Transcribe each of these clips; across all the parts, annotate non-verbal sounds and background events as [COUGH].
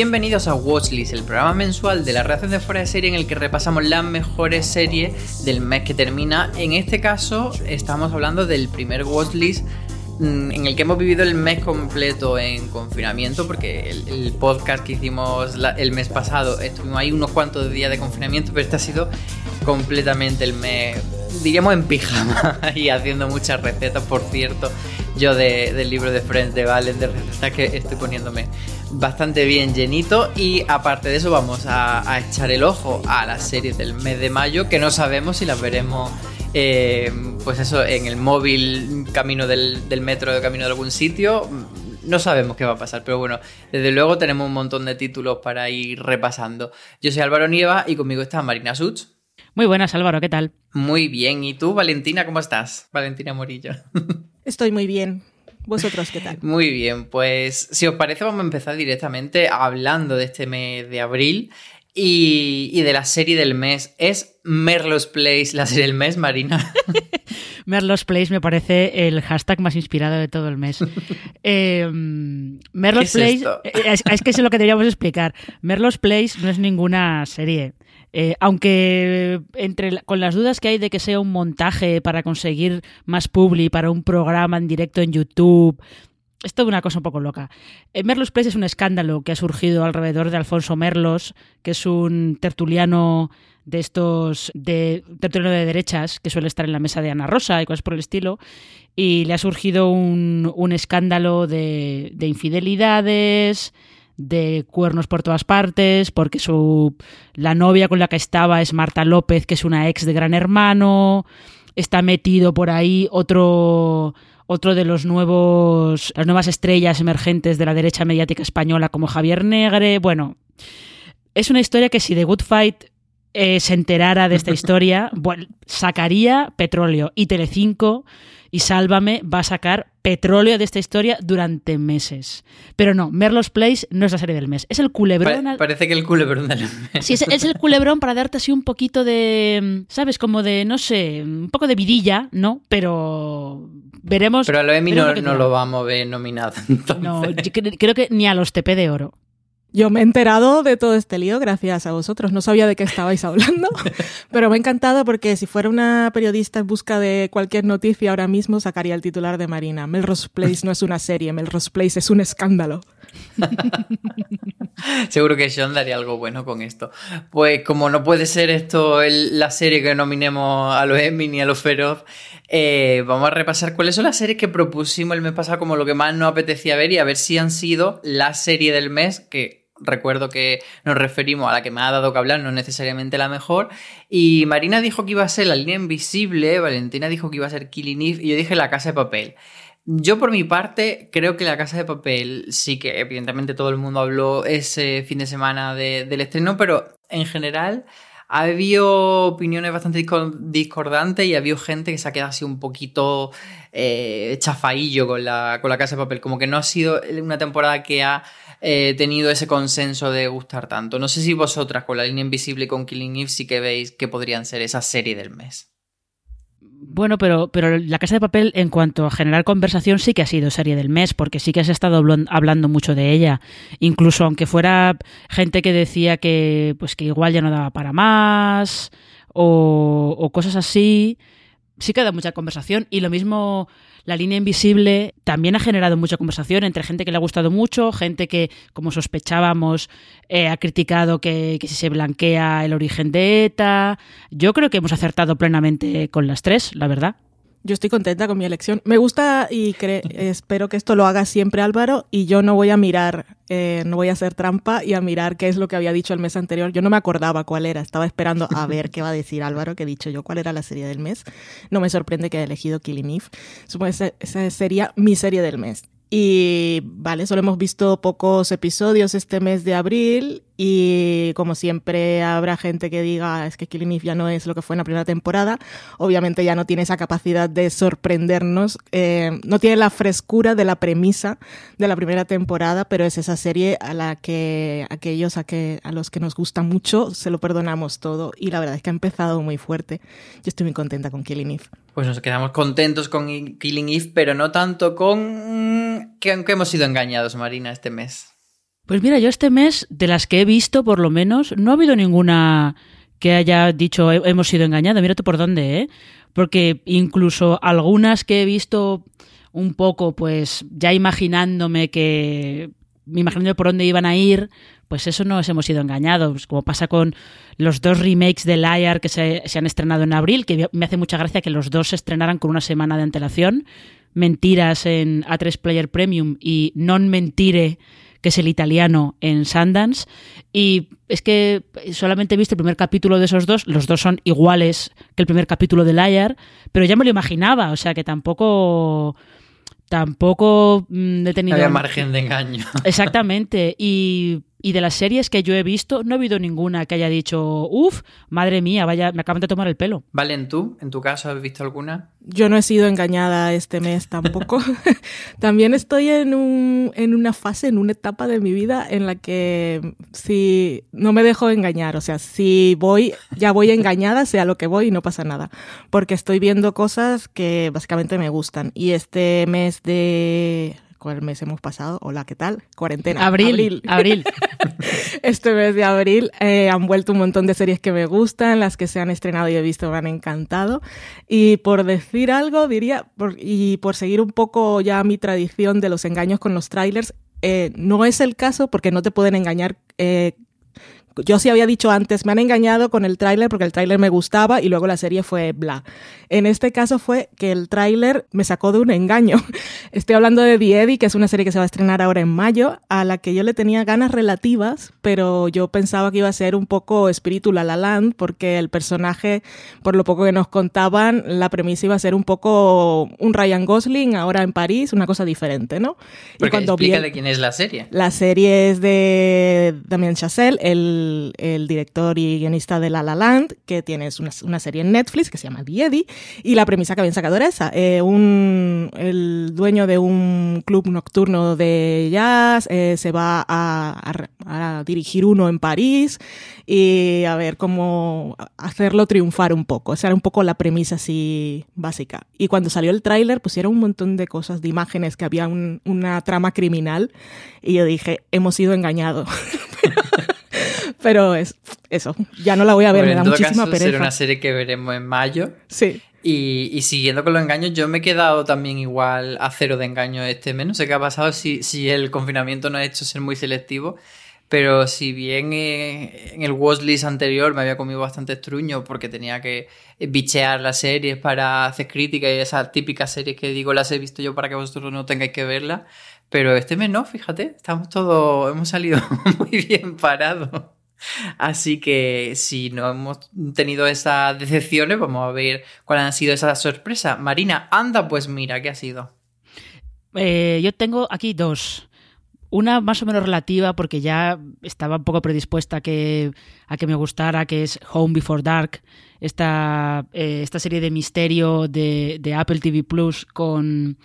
Bienvenidos a Watchlist, el programa mensual de la redacción de fuera de serie en el que repasamos las mejores series del mes que termina. En este caso estamos hablando del primer Watchlist mm, en el que hemos vivido el mes completo en confinamiento, porque el, podcast que hicimos el mes pasado estuvimos ahí unos cuantos días de confinamiento, pero este ha sido completamente el mes, diríamos en pijama [LAUGHS] y haciendo muchas recetas, por cierto. Yo de- del libro de Friends de Valen de recetas que estoy poniéndome bastante bien llenito y aparte de eso vamos a, a echar el ojo a las series del mes de mayo que no sabemos si las veremos eh, pues eso en el móvil camino del, del metro de camino de algún sitio. No sabemos qué va a pasar pero bueno desde luego tenemos un montón de títulos para ir repasando. Yo soy Álvaro Nieva y conmigo está Marina Such. Muy buenas, Álvaro, ¿qué tal? muy bien y tú Valentina cómo estás Valentina Morillo. [LAUGHS] Estoy muy bien. ¿Vosotros qué tal? [LAUGHS] Muy bien, pues si os parece vamos a empezar directamente hablando de este mes de abril y, y de la serie del mes. ¿Es Merlos Place la serie del mes, Marina? [LAUGHS] Merlos Place me parece el hashtag más inspirado de todo el mes. [LAUGHS] Eh, Merlos ¿Qué es Place, esto? eh, es, es que es lo que deberíamos explicar. Merlos Place no es ninguna serie. Eh, aunque entre con las dudas que hay de que sea un montaje para conseguir más publi para un programa en directo en YouTube, es toda una cosa un poco loca. Eh, Merlos Place es un escándalo que ha surgido alrededor de Alfonso Merlos, que es un tertuliano de estos de tertuliano de derechas que suele estar en la mesa de Ana Rosa y cosas por el estilo y le ha surgido un, un escándalo de, de infidelidades de cuernos por todas partes porque su la novia con la que estaba es Marta López que es una ex de Gran Hermano. Está metido por ahí otro otro de los nuevos las nuevas estrellas emergentes de la derecha mediática española como Javier Negre. Bueno es una historia que si The Good Fight eh, se enterara de esta [LAUGHS] historia, bueno, sacaría petróleo. Y Telecinco y Sálvame va a sacar petróleo de esta historia durante meses. Pero no, Merlos Place no es la serie del mes. Es el culebrón. Pa- parece que el culebrón del mes. Sí, es, es el culebrón para darte así un poquito de, ¿sabes? Como de, no sé, un poco de vidilla, ¿no? Pero veremos. Pero a lo Emmy no, lo no lo vamos a ver nominado. entonces. No, yo cre- creo que ni a los TP de oro. Yo me he enterado de todo este lío gracias a vosotros. No sabía de qué estabais hablando, [LAUGHS] pero me ha encantado porque si fuera una periodista en busca de cualquier noticia ahora mismo sacaría el titular de Marina. Melrose Place no es una serie, Melrose Place es un escándalo. [LAUGHS] Seguro que Sean daría algo bueno con esto. Pues como no puede ser esto la serie que nominemos a los Emmy ni a los Feroz, eh, vamos a repasar cuáles son las series que propusimos el mes pasado como lo que más nos apetecía ver y a ver si han sido la serie del mes que recuerdo que nos referimos a la que me ha dado que hablar, no necesariamente la mejor. Y Marina dijo que iba a ser La línea invisible, Valentina dijo que iba a ser Killing Eve y yo dije La casa de papel. Yo por mi parte creo que La Casa de Papel sí que evidentemente todo el mundo habló ese fin de semana del estreno, pero en general ha habido opiniones bastante discordantes y ha habido gente que se ha quedado así un poquito eh, chafaillo con la, con la Casa de Papel, como que no ha sido una temporada que ha eh, tenido ese consenso de gustar tanto. No sé si vosotras con la línea invisible y con Killing Eve sí que veis que podrían ser esa serie del mes. Bueno, pero, pero La Casa de Papel, en cuanto a generar conversación, sí que ha sido serie del mes, porque sí que has estado hablando mucho de ella. Incluso aunque fuera gente que decía que, pues, que igual ya no daba para más, o, o cosas así, sí que da mucha conversación. Y lo mismo la línea invisible también ha generado mucha conversación entre gente que le ha gustado mucho, gente que, como sospechábamos, eh, ha criticado que, si se blanquea el origen de ETA. Yo creo que hemos acertado plenamente con las tres, la verdad. Yo estoy contenta con mi elección. Me gusta y [LAUGHS] espero que esto lo haga siempre Álvaro y yo no voy a mirar, eh, no voy a hacer trampa y a mirar qué es lo que había dicho el mes anterior. Yo no me acordaba cuál era, estaba esperando a ver qué va a decir Álvaro, que he dicho yo cuál era la serie del mes. No me sorprende que haya elegido Killing Eve. Supongo que esa sería mi serie del mes. Y vale, solo hemos visto pocos episodios este mes de abril y como siempre habrá gente que diga es que Killing Eve ya no es lo que fue en la primera temporada. Obviamente ya no tiene esa capacidad de sorprendernos, eh, no tiene la frescura de la premisa de la primera temporada, pero es esa serie a la que aquellos a, que, a los que nos gusta mucho se lo perdonamos todo y la verdad es que ha empezado muy fuerte. Yo estoy muy contenta con Killing Eve. Pues nos quedamos contentos con Killing Eve, pero no tanto con que, hemos sido engañados, Marina, este mes. Pues mira, yo este mes, de las que he visto, por lo menos, no ha habido ninguna que haya dicho hemos sido engañados. Mírate por dónde, ¿eh? Porque incluso algunas que he visto un poco, pues ya imaginándome que. imaginando por dónde iban a ir, pues eso nos hemos ido engañados, como pasa con los dos remakes de Liar que se, han estrenado en abril, que me hace mucha gracia que los dos se estrenaran con una semana de antelación, Mentiras en A3 Player Premium y Non Mentire, que es el italiano en Sundance, y es que solamente he visto el primer capítulo de esos dos, los dos son iguales que el primer capítulo de Liar, pero ya me lo imaginaba, o sea que tampoco tampoco mm, he tenido... Había margen de engaño. Exactamente. Y y de las series que yo he visto, no ha habido ninguna que haya dicho, uff, madre mía, vaya, me acaban de tomar el pelo. Valen, ¿tú? ¿En tu caso has visto alguna? Yo no he sido engañada este mes tampoco. [LAUGHS] También estoy en, un, en una fase, en una etapa de mi vida en la que si no me dejo engañar, o sea, si voy, ya voy engañada, sea lo que voy y no pasa nada. Porque estoy viendo cosas que básicamente me gustan. Y este mes de ¿Cuál mes hemos pasado? Hola, ¿qué tal? Cuarentena. Abril. Abril. [LAUGHS] este mes de abril eh, han vuelto un montón de series que me gustan, las que se han estrenado y he visto me han encantado. Y por decir algo, diría, y por seguir un poco ya mi tradición de los engaños con los trailers, eh, no es el caso porque no te pueden engañar eh, yo sí había dicho antes, me han engañado con el tráiler porque el tráiler me gustaba y luego la serie fue bla. En este caso fue que el tráiler me sacó de un engaño. [LAUGHS] Estoy hablando de The Eddie, que es una serie que se va a estrenar ahora en mayo, a la que yo le tenía ganas relativas, pero yo pensaba que iba a ser un poco espíritu La La Land, porque el personaje, por lo poco que nos contaban, la premisa iba a ser un poco un Ryan Gosling ahora en París, una cosa diferente, ¿no? Porque y cuando explica de quién es la serie. La serie es de Damien Chazelle, el el, director y guionista de La La Land, que tiene una, serie en Netflix que se llama The Eddie, y la premisa que habían sacado era esa. Eh, un, el dueño de un club nocturno de jazz eh, se va a, dirigir uno en París y a ver cómo hacerlo triunfar un poco. Esa era un poco la premisa así básica. Y cuando salió el tráiler pusieron un montón de cosas, de imágenes, que había una trama criminal y yo dije, hemos sido engañados. [LAUGHS] Pero es eso, ya no la voy a ver, me da muchísima caso, Será una serie que veremos en mayo. Sí. Y, siguiendo con los engaños, yo me he quedado también igual a cero de engaños este mes. No sé qué ha pasado si, si el confinamiento no ha hecho ser muy selectivo. Pero si bien eh, en el watchlist anterior me había comido bastante estruño porque tenía que bichear las series para hacer críticas y esas típicas series que digo las he visto yo para que vosotros no tengáis que verlas. Pero este mes no, fíjate, estamos todos, hemos salido [LAUGHS] muy bien parados. Así que si no hemos tenido esas decepciones, vamos a ver cuáles han sido esas sorpresas. Marina, anda, pues mira, ¿qué ha sido? Eh, yo tengo aquí dos. Una más o menos relativa porque ya estaba un poco predispuesta a que, a que me gustara, que es Home Before Dark, esta, eh, esta serie de misterio de, de Apple TV Plus con,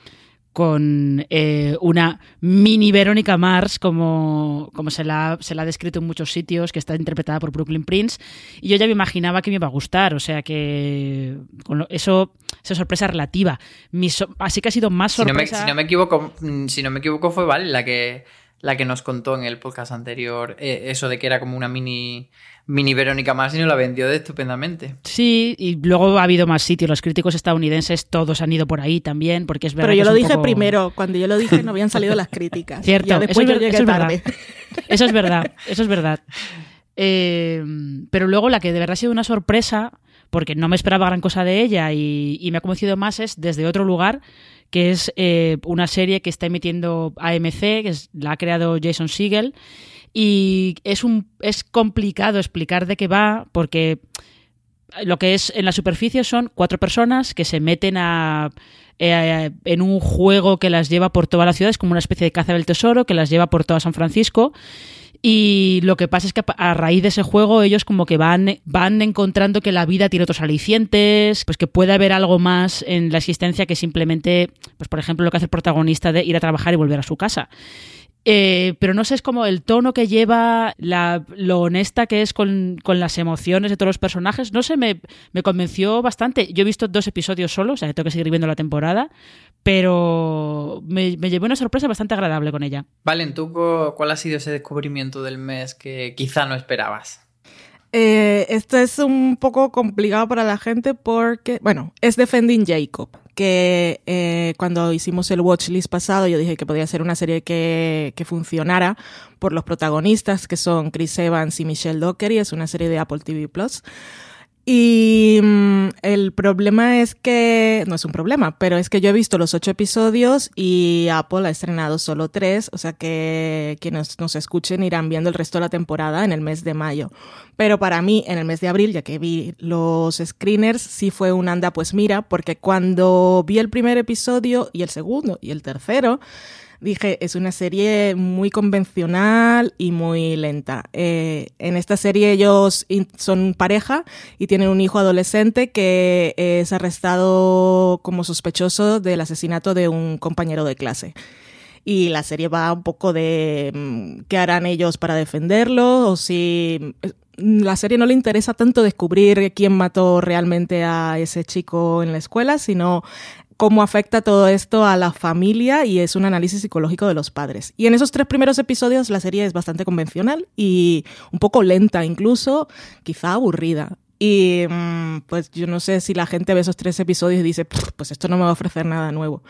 con eh, una mini Verónica Mars, como, como se, la, se la ha descrito en muchos sitios, que está interpretada por Brooklyn Prince. Y yo ya me imaginaba que me iba a gustar, o sea que con lo- eso es sorpresa relativa. Mi so- así que ha sido más Si no, me, sorpresa. si no me equivoco, mm, si no me equivoco fue Val la que, la que nos contó en el podcast anterior eh, eso de que era como una mini, mini Verónica Mars y nos la vendió de estupendamente. Sí, y luego ha habido más sitios. Los críticos estadounidenses todos han ido por ahí también, porque es verdad Pero yo que lo dije poco- primero. Cuando yo lo dije no habían salido las críticas. Cierto, Ya eso después es yo llegué eso es verdad. tarde. Eso es verdad, eso es verdad. Eh, pero luego la que de verdad ha sido una sorpresa, porque no me esperaba gran cosa de ella y, y me ha convencido más, es Desde otro lugar, que es eh, una serie que está emitiendo AMC, que es- la ha creado Jason Segel. Y es, un, es complicado explicar de qué va, porque lo que es en la superficie son cuatro personas que se meten a, eh, en un juego que las lleva por toda la ciudad, es como una especie de caza del tesoro que las lleva por toda San Francisco. Y lo que pasa es que a- raíz de ese juego ellos como que van, van encontrando que la vida tiene otros alicientes, pues que puede haber algo más en la existencia que simplemente, pues por ejemplo, lo que hace el protagonista de ir a trabajar y volver a su casa. Eh, pero no sé, es como el tono que lleva, la, lo honesta que es con, con las emociones de todos los personajes. No sé, me, me convenció bastante. Yo he visto dos episodios solo, o sea que tengo que seguir viendo la temporada, pero me, me llevé una sorpresa bastante agradable con ella. Valen, ¿tú cu- cuál ha sido ese descubrimiento del mes que quizá no esperabas? Eh, esto es un poco complicado para la gente porque, bueno, es Defending Jacob, que eh, cuando hicimos el watchlist pasado yo dije que podía ser una serie que, que funcionara por los protagonistas que son Chris Evans y Michelle Dockery, es una serie de Apple TV Plus. Y mm, el problema es que, no es un problema, pero es que yo he visto los ocho episodios y Apple ha estrenado solo tres, o sea que quienes nos escuchen irán viendo el resto de la temporada en el mes de mayo. Pero para mí, en el mes de abril, ya que vi los screeners, sí fue un anda pues mira, porque cuando vi el primer episodio y el segundo y el tercero, dije, es una serie muy convencional y muy lenta. Eh, en esta serie ellos son pareja y tienen un hijo adolescente que es arrestado como sospechoso del asesinato de un compañero de clase. Y la serie va un poco de mm, qué harán ellos para defenderlo o si mm, la serie no le interesa tanto descubrir quién mató realmente a ese chico en la escuela, sino cómo afecta todo esto a la familia y es un análisis psicológico de los padres. Y en esos tres primeros episodios la serie es bastante convencional y un poco lenta incluso, quizá aburrida. Y mm, pues yo no sé si la gente ve esos tres episodios y dice, "Pff, pues esto no me va a ofrecer nada nuevo.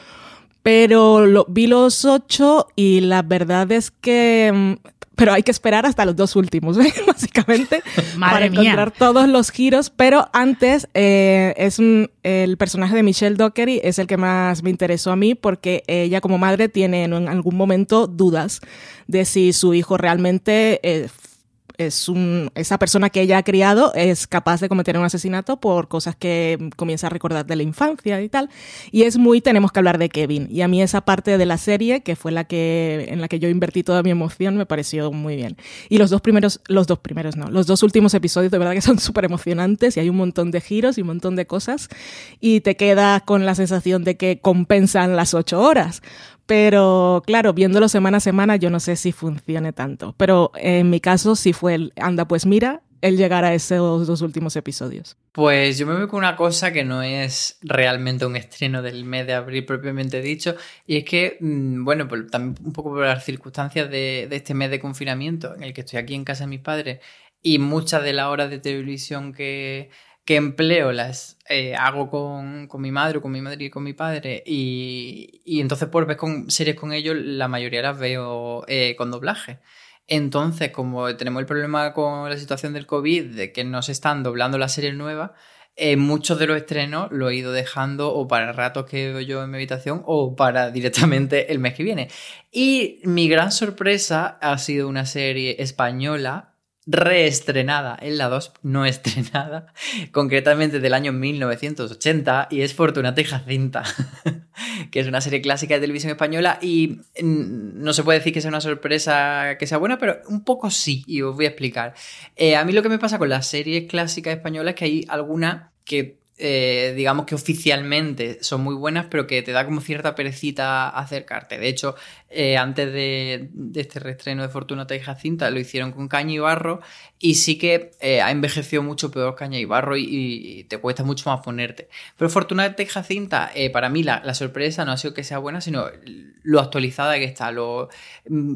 Pero vi los ocho y la verdad es que... Pero hay que esperar hasta los dos últimos, [LAUGHS] ¿eh? básicamente, [LAUGHS] Madre para mía. encontrar todos los giros. Pero antes, eh, es un- el personaje de Michelle Dockery es el que más me interesó a mí porque ella como madre tiene en algún momento dudas de si su hijo realmente... eh, es un, esa persona que ella ha criado es capaz de cometer un asesinato por cosas que comienza a recordar de la infancia y tal. Y es muy, tenemos que hablar de Kevin. Y a mí esa parte de la serie, que fue la que, en la que yo invertí toda mi emoción, me pareció muy bien. Y los dos primeros, los dos primeros no, los dos últimos episodios de verdad que son [LAUGHS] súper emocionantes y hay un montón de giros y un montón de cosas. Y te quedas con la sensación de que compensan las ocho horas. Pero claro, viéndolo semana a semana, yo no sé si funcione tanto. Pero en mi caso, sí fue el anda, pues mira, el llegar a esos dos últimos episodios. Pues yo me voy con una cosa que no es realmente un estreno del mes de abril propiamente dicho, y es que, mm, bueno, por- también un poco por las circunstancias de, de este mes de confinamiento, en el que estoy aquí en casa de mis padres, y muchas de las horas de televisión que, que empleo las eh, hago con, con mi madre, con mi madre y con mi padre, y, y entonces por ver con series con ellos, la mayoría las veo eh, con doblaje. Entonces, como tenemos el problema con la situación del COVID, de que no se están doblando las series nuevas, eh, muchos de los estrenos los he ido dejando o para ratos que veo yo en mi habitación o para [LAUGHS] directamente el mes que viene. Y mi gran sorpresa ha sido una serie española reestrenada en la 2, no estrenada, concretamente del año 1980, y es Fortunata y Jacinta, [LAUGHS] que es una serie clásica de televisión española y no se puede decir que sea una sorpresa que sea buena, pero un poco sí, y os voy a explicar. Eh, a mí lo que me pasa con las series clásicas españolas es que hay alguna que eh, digamos que oficialmente son muy buenas, pero que te da como cierta perecita acercarte. De hecho, eh, antes de, este reestreno de Fortunata y Jacinta lo hicieron con Caña y Barro y sí que eh, ha envejecido mucho peor Caña y Barro y, te cuesta mucho más ponerte. Pero Fortunata y Jacinta, para mí la, sorpresa no ha sido que sea buena, sino lo actualizada que está. Lo, mm,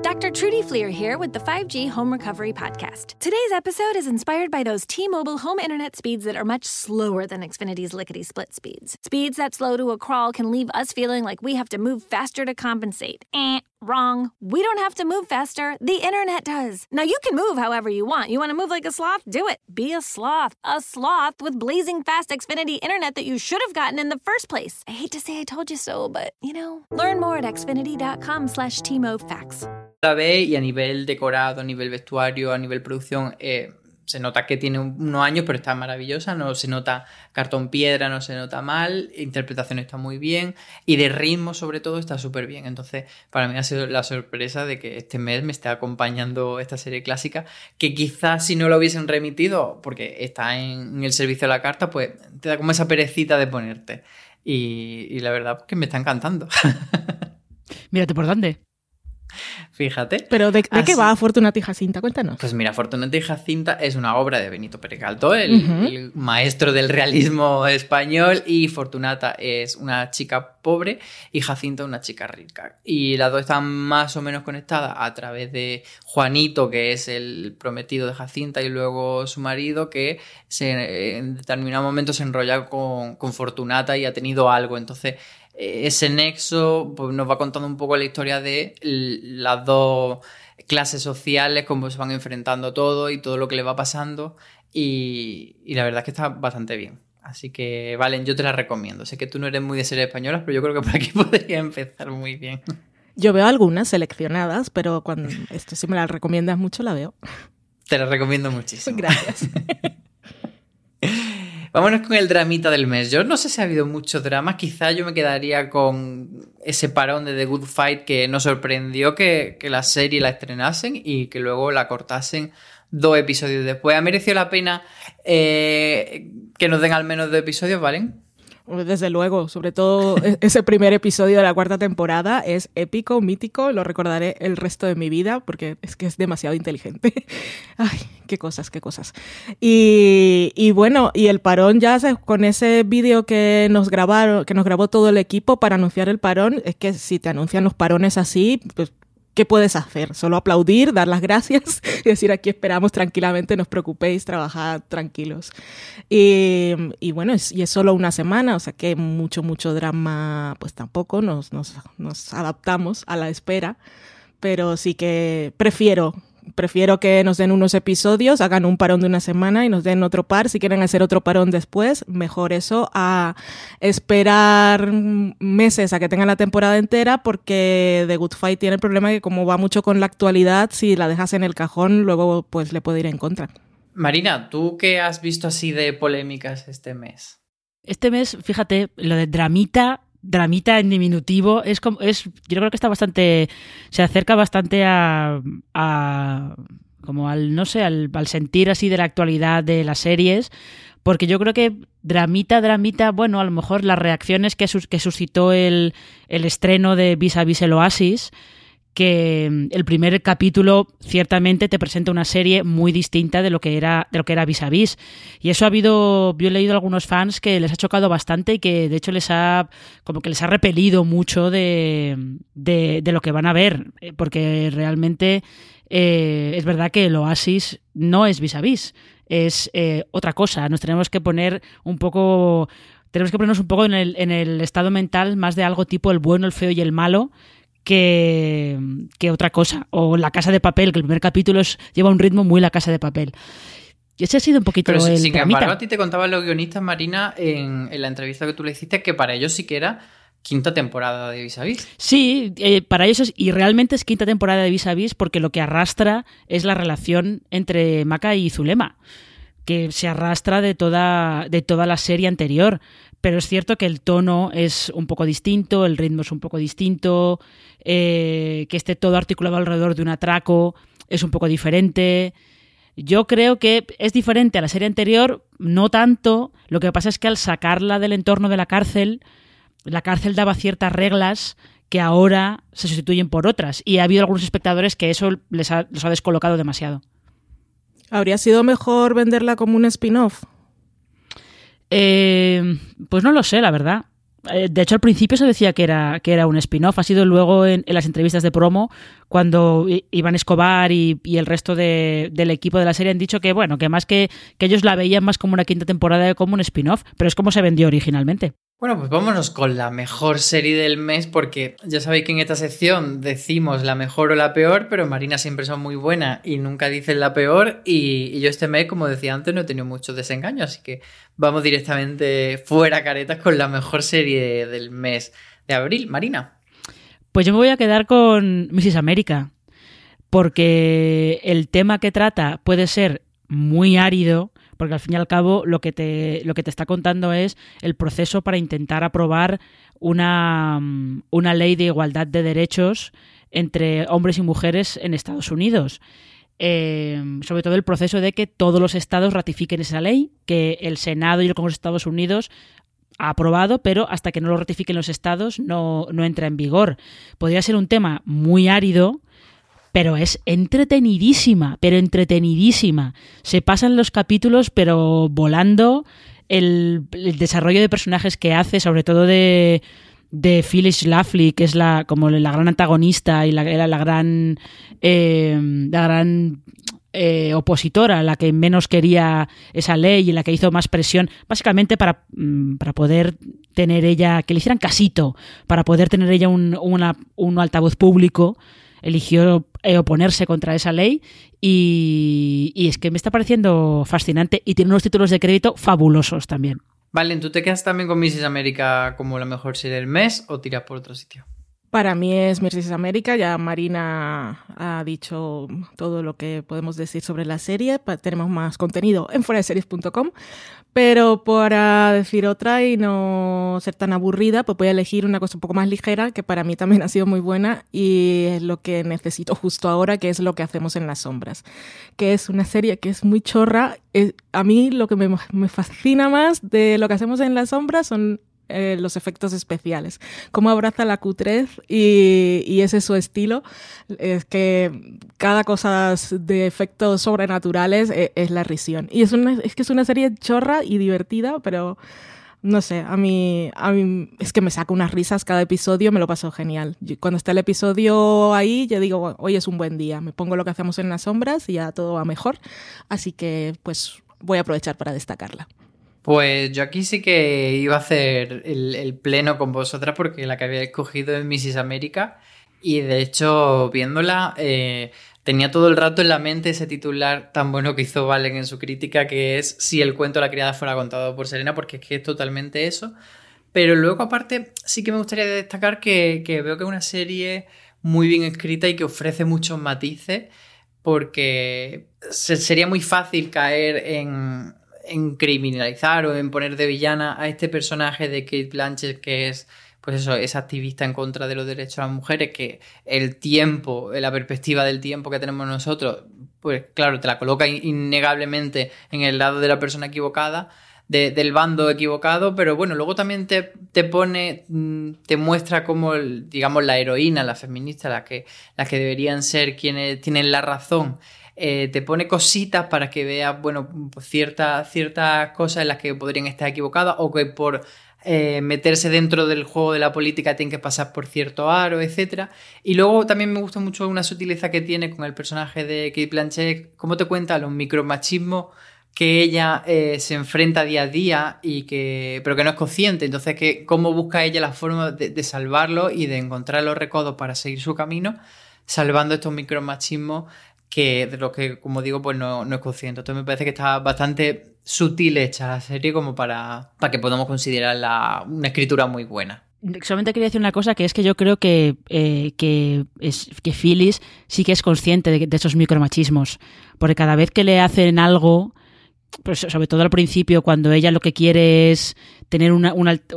Dr. Trudy Fleer here with the 5G Home Recovery Podcast. Today's episode is inspired by those T Mobile home internet speeds that are much slower than Xfinity's lickety split speeds. Speeds that slow to a crawl can leave us feeling like we have to move faster to compensate. Eh, wrong. We don't have to move faster, the internet does. Now you can move however you want. You want to move like a sloth? Do it. Be a sloth. A sloth with blazing fast Xfinity internet that you should have gotten in the first place. I hate to say I told you so, but you know. Learn more at xfinity.com slash facts. y a nivel decorado, a nivel vestuario, a nivel producción, eh, se nota que tiene unos años, pero está maravillosa, no se nota cartón piedra, no se nota mal, interpretación está muy bien y de ritmo sobre todo está súper bien. Entonces, para mí ha sido la sorpresa de que este mes me esté acompañando esta serie clásica, que quizás si no lo hubiesen remitido, porque está en, el servicio de la carta, pues te da como esa perecita de ponerte. Y, la verdad que me está encantando. [LAUGHS] Mírate por dónde. Fíjate. Pero ¿de, qué va Fortunata y Jacinta? Cuéntanos. Pues mira, Fortunata y Jacinta es una obra de Benito Perecalto, el, el, maestro del realismo español, y Fortunata es una chica pobre y Jacinta una chica rica. Y las dos están más o menos conectadas a través de Juanito, que es el prometido de Jacinta, y luego su marido, que se, en determinado momento se enrolla con, con Fortunata y ha tenido algo. Entonces ese nexo pues, nos va contando un poco la historia de las dos clases sociales, cómo se van enfrentando todo y todo lo que le va pasando. Y, la verdad es que está bastante bien. Así que, Valen, yo te la recomiendo. Sé que tú no eres muy de series españolas, pero yo creo que por aquí [LAUGHS] podría empezar muy bien. Yo veo algunas seleccionadas, pero cuando esto si me las recomiendas mucho, la veo. Te la recomiendo muchísimo. [LAUGHS] Gracias. [LAUGHS] Vámonos con el dramita del mes. Yo no sé si ha habido muchos dramas, quizá yo me quedaría con ese parón de The Good Fight que nos sorprendió que, la serie la estrenasen y que luego la cortasen dos episodios después. ¿Ha merecido la pena eh, que nos den al menos dos episodios, ¿valen? Desde luego, sobre todo e-, ese primer episodio de la cuarta temporada es épico, mítico, lo recordaré el resto de mi vida porque es que es demasiado inteligente. [LAUGHS] Ay, qué cosas, qué cosas. Y, bueno, y el parón ya con ese vídeo que nos grabaron, que nos grabó todo el equipo para anunciar el parón, es que si te anuncian los parones así, pues ¿qué puedes hacer? Solo aplaudir, dar las gracias [LAUGHS] y decir aquí esperamos tranquilamente, no os preocupéis, trabajad tranquilos. Y, bueno, es, y es solo una semana, o sea que mucho, mucho drama, pues tampoco, nos, nos, nos adaptamos a la espera, pero sí que prefiero prefiero que nos den unos episodios, hagan un parón de una semana y nos den otro par. Si quieren hacer otro parón después, mejor eso a esperar meses a que tengan la temporada entera porque The Good Fight tiene el problema que como va mucho con la actualidad, si la dejas en el cajón, luego pues le puede ir en contra. Marina, ¿tú qué has visto así de polémicas este mes? Este mes, fíjate, lo de dramita dramita en diminutivo es como es yo creo que está bastante se acerca bastante a, como al no sé al, sentir así de la actualidad de las series porque yo creo que dramita dramita bueno a lo mejor las reacciones que, que suscitó el, el estreno de Vis a Vis el Oasis que mm, el primer capítulo ciertamente te presenta una serie muy distinta de lo que era de lo que era Vis a Vis. Y eso ha habido, yo he leído a algunos fans que les ha chocado bastante y que de hecho les ha como que les ha repelido mucho de, de, lo que van a ver, eh, porque realmente eh, es verdad que el Oasis no es Vis a Vis, es eh, otra cosa. Nos tenemos que poner un poco tenemos que ponernos un poco en el, en el estado mental más de algo tipo el bueno, el feo y el malo, que, que, otra cosa. O La Casa de Papel, que el primer capítulo es, lleva un ritmo muy La Casa de Papel. Y ese ha sido un poquito Pero el sin embargo, a ti te contaban los guionistas, Marina, en, en la entrevista que tú le hiciste, que para ellos sí que era quinta temporada de Vis a Vis. Sí, eh, para ellos es, y realmente es quinta temporada de Vis a Vis porque lo que arrastra es la relación entre Maca y Zulema, que se arrastra de toda, de toda la serie anterior. Pero es cierto que el tono es un poco distinto, el ritmo es un poco distinto, eh, que esté todo articulado alrededor de un atraco es un poco diferente. Yo creo que es diferente a la serie anterior, no tanto. Lo que pasa es que al sacarla del entorno de la cárcel, la cárcel daba ciertas reglas que ahora se sustituyen por otras. Y ha habido algunos espectadores que eso les ha, los ha descolocado demasiado. ¿Habría sido mejor venderla como un spin-off? Eh, pues no lo sé, la verdad. Eh, De hecho, al principio se decía que era, que era un spin-off. Ha sido luego en, las entrevistas de promo cuando Iván Escobar y, el resto de- del equipo de la serie han dicho que, bueno, que más que, que ellos la veían más como una quinta temporada como un spin-off, pero es como se vendió originalmente. Bueno, pues vámonos con la mejor serie del mes, porque ya sabéis que en esta sección decimos la mejor o la peor, pero Marina siempre son muy buenas y nunca dicen la peor. Y, yo este mes, como decía antes, no he tenido muchos desengaños, así que vamos directamente fuera caretas con la mejor serie del mes de abril. Marina. Pues yo me voy a quedar con Mrs. América, porque el tema que trata puede ser muy árido, porque al fin y al cabo lo que te, lo que te está contando es el proceso para intentar aprobar una, mm, una ley de igualdad de derechos entre hombres y mujeres en Estados Unidos. Eh, sobre todo el proceso de que todos los estados ratifiquen esa ley, que el Senado y el Congreso de Estados Unidos ha aprobado, pero hasta que no lo ratifiquen los estados no, no entra en vigor. Podría ser un tema muy árido, pero es entretenidísima, pero entretenidísima. Se pasan los capítulos, pero volando el, desarrollo de personajes que hace, sobre todo de, de Phyllis Schlafly, que es la como la gran antagonista y la, era la gran eh, la gran eh, opositora, la que menos quería esa ley y la que hizo más presión, básicamente para, mm, para poder tener ella, que le hicieran casito, para poder tener ella un, una- un altavoz público, eligió eh, oponerse contra esa ley y, y es que me está pareciendo fascinante y tiene unos títulos de crédito fabulosos también. Valen, ¿tú te quedas también con Mrs. América como la mejor serie del mes o tiras por otro sitio? Para mí es Mrs. América. Ya Marina ha dicho todo lo que podemos decir sobre la serie. Tenemos más contenido en fueradeseries.com. Pero para decir otra y no ser tan aburrida, pues voy a elegir una cosa un poco más ligera que para mí también ha sido muy buena y es lo que necesito justo ahora, que es lo que hacemos en las sombras. Que es una serie que es muy chorra. A mí lo que me, me fascina más de lo que hacemos en las sombras son eh, los efectos especiales. Cómo abraza la Q3 y, y ese es su estilo. Es que cada cosa de efectos sobrenaturales eh, es, la risión. Y es, una, es que es una serie chorra y divertida, pero no sé, a mí, a mí es que me saca unas risas cada episodio, me lo paso genial. Yo- cuando está el episodio ahí, yo digo, hoy es un buen día, me pongo lo que hacemos en las sombras y ya todo va mejor. Así que pues voy a aprovechar para destacarla. Pues yo aquí sí que iba a hacer el, pleno con vosotras porque la que había escogido es Mrs. América y de hecho viéndola eh, tenía todo el rato en la mente ese titular tan bueno que hizo Valen en su crítica que es si el cuento de la criada fuera contado por Serena porque es que es totalmente eso. Pero luego aparte sí que me gustaría destacar que, que veo que es una serie muy bien escrita y que ofrece muchos matices porque se- sería muy fácil caer en, en criminalizar o en poner de villana a este personaje de Kate Blanchett que es pues eso, es activista en contra de los derechos de las mujeres, que el tiempo, la perspectiva del tiempo que tenemos nosotros, pues claro, te la coloca in- innegablemente en el lado de la persona equivocada, de- del bando equivocado, pero bueno, luego también te, te pone, mm, te muestra como, digamos, la heroína, la feminista, las que, las que deberían ser quienes tienen la razón, eh, te pone cositas para que veas, bueno, ciertas, ciertas cosas en las que podrían estar equivocadas o que por eh, meterse dentro del juego de la política tienen que pasar por cierto aro, etcétera. Y luego también me gusta mucho una sutileza que tiene con el personaje de Kate Blanchett, cómo te cuenta los micromachismos que ella eh, se enfrenta día a día y que pero que no es consciente entonces que cómo busca ella la forma de, salvarlo y de encontrar los recodos para seguir su camino salvando estos micromachismos que de los que como digo pues no, no es consciente. Entonces me parece que está bastante sutil hecha la serie como para, para que podamos considerarla una escritura muy buena. Solamente quería decir una cosa, que es que yo creo que, eh, que, es, que Phyllis sí que es consciente de, de, esos micromachismos, porque cada vez que le hacen algo, pues sobre todo al principio, cuando ella lo que quiere es tener una,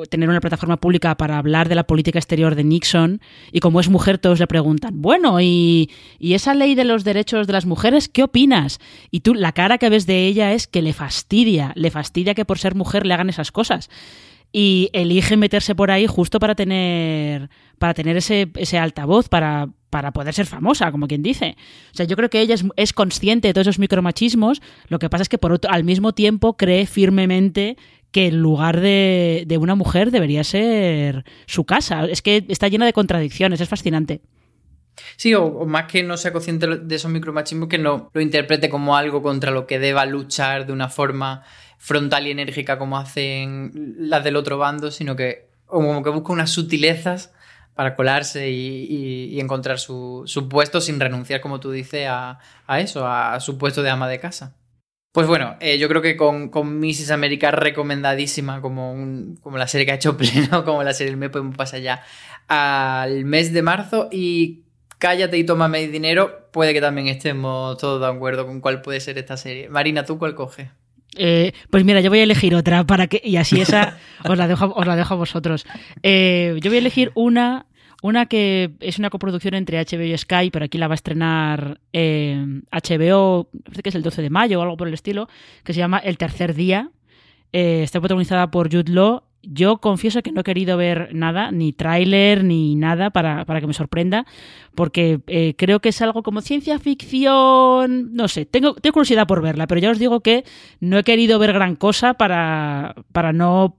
tener una plataforma pública para hablar de la política exterior de Nixon, y como es mujer, todos le preguntan, bueno, ¿y, y esa ley de los derechos de las mujeres, qué opinas? Y tú, la cara que ves de ella es que le fastidia, le fastidia que por ser mujer le hagan esas cosas y elige meterse por ahí justo para tener para tener ese, ese altavoz para, para poder ser famosa, como quien dice. O sea, yo creo que ella es, consciente de todos esos micromachismos, lo que pasa es que al mismo tiempo cree firmemente que el lugar de, una mujer debería ser su casa. Es que está llena de contradicciones, es fascinante. Sí, o, más que no sea consciente de esos micromachismos, que no lo interprete como algo contra lo que deba luchar de una forma frontal y enérgica como hacen las del otro bando, sino que como que busca unas sutilezas para colarse y, encontrar su, puesto sin renunciar, como tú dices, a, eso, a, su puesto de ama de casa. Pues bueno, eh, yo creo que con, con Mrs. América recomendadísima como, como la serie que ha hecho [LAUGHS] pleno, como la serie del mes, podemos pasar ya al mes de marzo y cállate y tómame dinero, puede que también estemos todos de acuerdo con cuál puede ser esta serie. Marina, ¿tú cuál coges? Eh, pues mira, yo voy a elegir otra para que. Y así esa [LAUGHS] os la dejo, os la dejo a vosotros. Eh, yo voy a elegir una. Una que es una coproducción entre HBO y Sky, pero aquí la va a estrenar eh, HBO, parece que es el 12 de mayo o algo por el estilo, que se llama El Tercer Día. está protagonizada por Jude Law yo confieso que no he querido ver nada, ni tráiler, ni nada para, que me sorprenda, porque eh, creo que es algo como ciencia ficción, no sé, tengo, tengo curiosidad por verla, pero ya os digo que no he querido ver gran cosa para, para no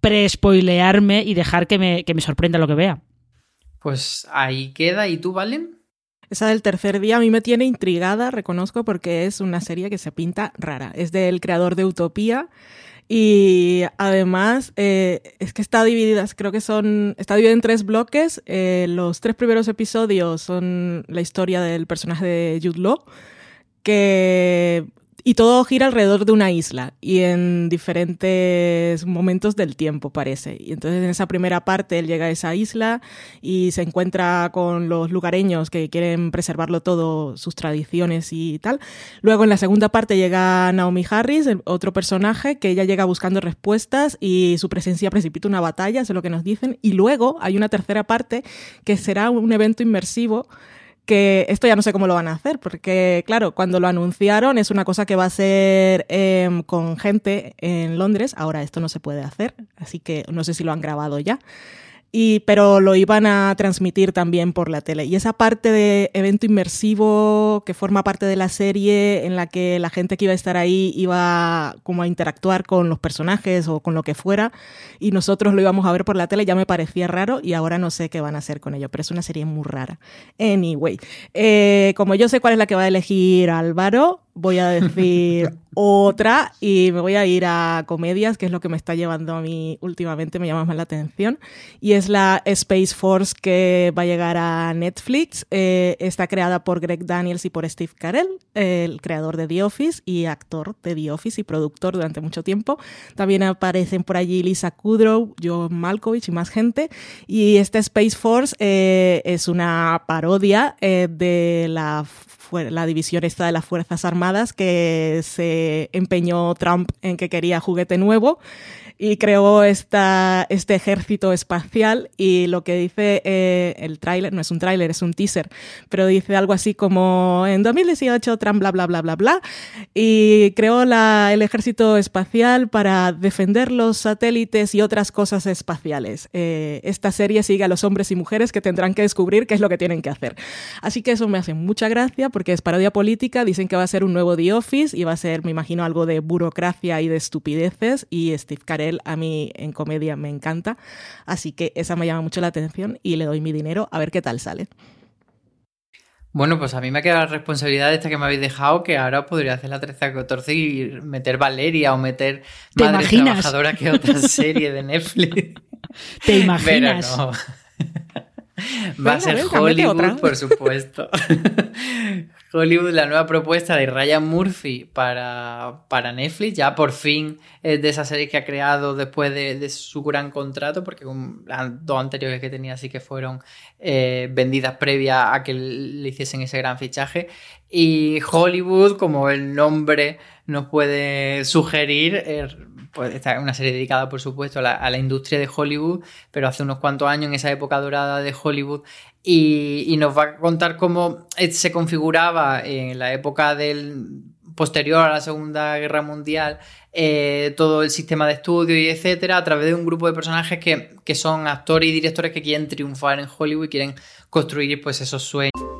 pre-spoilearme y dejar que me, que me sorprenda lo que vea. Pues ahí queda, ¿y tú, Valen? Esa del tercer día a mí me tiene intrigada, reconozco, porque es una serie que se pinta rara. Es del creador de Utopía y además, eh, es que está dividida, creo que son, está dividida en tres bloques. Eh, los tres primeros episodios son la historia del personaje de Jude que y todo gira alrededor de una isla y en diferentes momentos del tiempo, parece. Y entonces en esa primera parte él llega a esa isla y se encuentra con los lugareños que quieren preservarlo todo, sus tradiciones y tal. Luego en la segunda parte llega Naomi Harris, otro personaje que ella llega buscando respuestas y su presencia precipita una batalla, eso es lo que nos dicen. Y luego hay una tercera parte que será un evento inmersivo que esto ya no sé cómo lo van a hacer, porque claro, cuando lo anunciaron es una cosa que va a ser em, con gente en Londres, ahora esto no se puede hacer, así que no sé si lo han grabado ya y, pero lo iban a transmitir también por la tele. Y esa parte de evento inmersivo que forma parte de la serie en la que la gente que iba a estar ahí iba como a interactuar con los personajes o con lo que fuera y nosotros lo íbamos a ver por la tele ya me parecía raro y ahora no sé qué van a hacer con ello, pero es una serie muy rara. Anyway, eh, como yo sé cuál es la que va a elegir Álvaro, voy a decir [LAUGHS] otra y me voy a ir a comedias, que es lo que me está llevando a mí últimamente, me llama más la atención. Y es la Space Force que va a llegar a Netflix. Eh, está creada por Greg Daniels y por Steve Carell, el creador de The Office y actor de The Office y productor durante mucho tiempo. También aparecen por allí Lisa Kudrow, John Malkovich y más gente. Y esta Space Force eh, es una parodia eh, de la la división esta de las Fuerzas Armadas que se empeñó Trump en que quería juguete nuevo y creó esta, este ejército espacial y lo que dice eh, el tráiler, no es un tráiler, es un teaser, pero dice algo así como en 2018 Trump bla bla bla bla bla y creó la, el ejército espacial para defender los satélites y otras cosas espaciales. Eh, esta serie sigue a los hombres y mujeres que tendrán que descubrir qué es lo que tienen que hacer. Así que eso me hace mucha gracia porque es parodia política, dicen que va a ser un nuevo The Office y va a ser, me imagino, algo de burocracia y de estupideces y Steve Carell a mí en comedia me encanta, así que esa me llama mucho la atención y le doy mi dinero a ver qué tal sale. Bueno, pues a mí me ha quedado la responsabilidad de esta que me habéis dejado, que ahora podría hacer la 13 a 14 y meter Valeria o meter ¿Te Madre? Trabajadora que otra [LAUGHS] serie de Netflix. ¿Te imaginas? Pero no. Va a ser venga, Hollywood, por supuesto. [LAUGHS] Hollywood, la nueva propuesta de Ryan Murphy para, para Netflix. Ya por fin es de esa serie que ha creado después de, de su gran contrato, porque un- las dos anteriores que tenía sí que fueron eh, vendidas previa a que le hiciesen ese gran fichaje. Y Hollywood, como el nombre nos puede sugerir, eh, pues esta es una serie dedicada, por supuesto, a la, industria de Hollywood, pero hace unos cuantos años, en esa época dorada de Hollywood, y, y nos va a contar cómo eh, se configuraba en la época del posterior a la Segunda Guerra Mundial eh, todo el sistema de estudio y etcétera, a través de un grupo de personajes que, que son actores y directores que quieren triunfar en Hollywood y quieren construir pues esos sueños.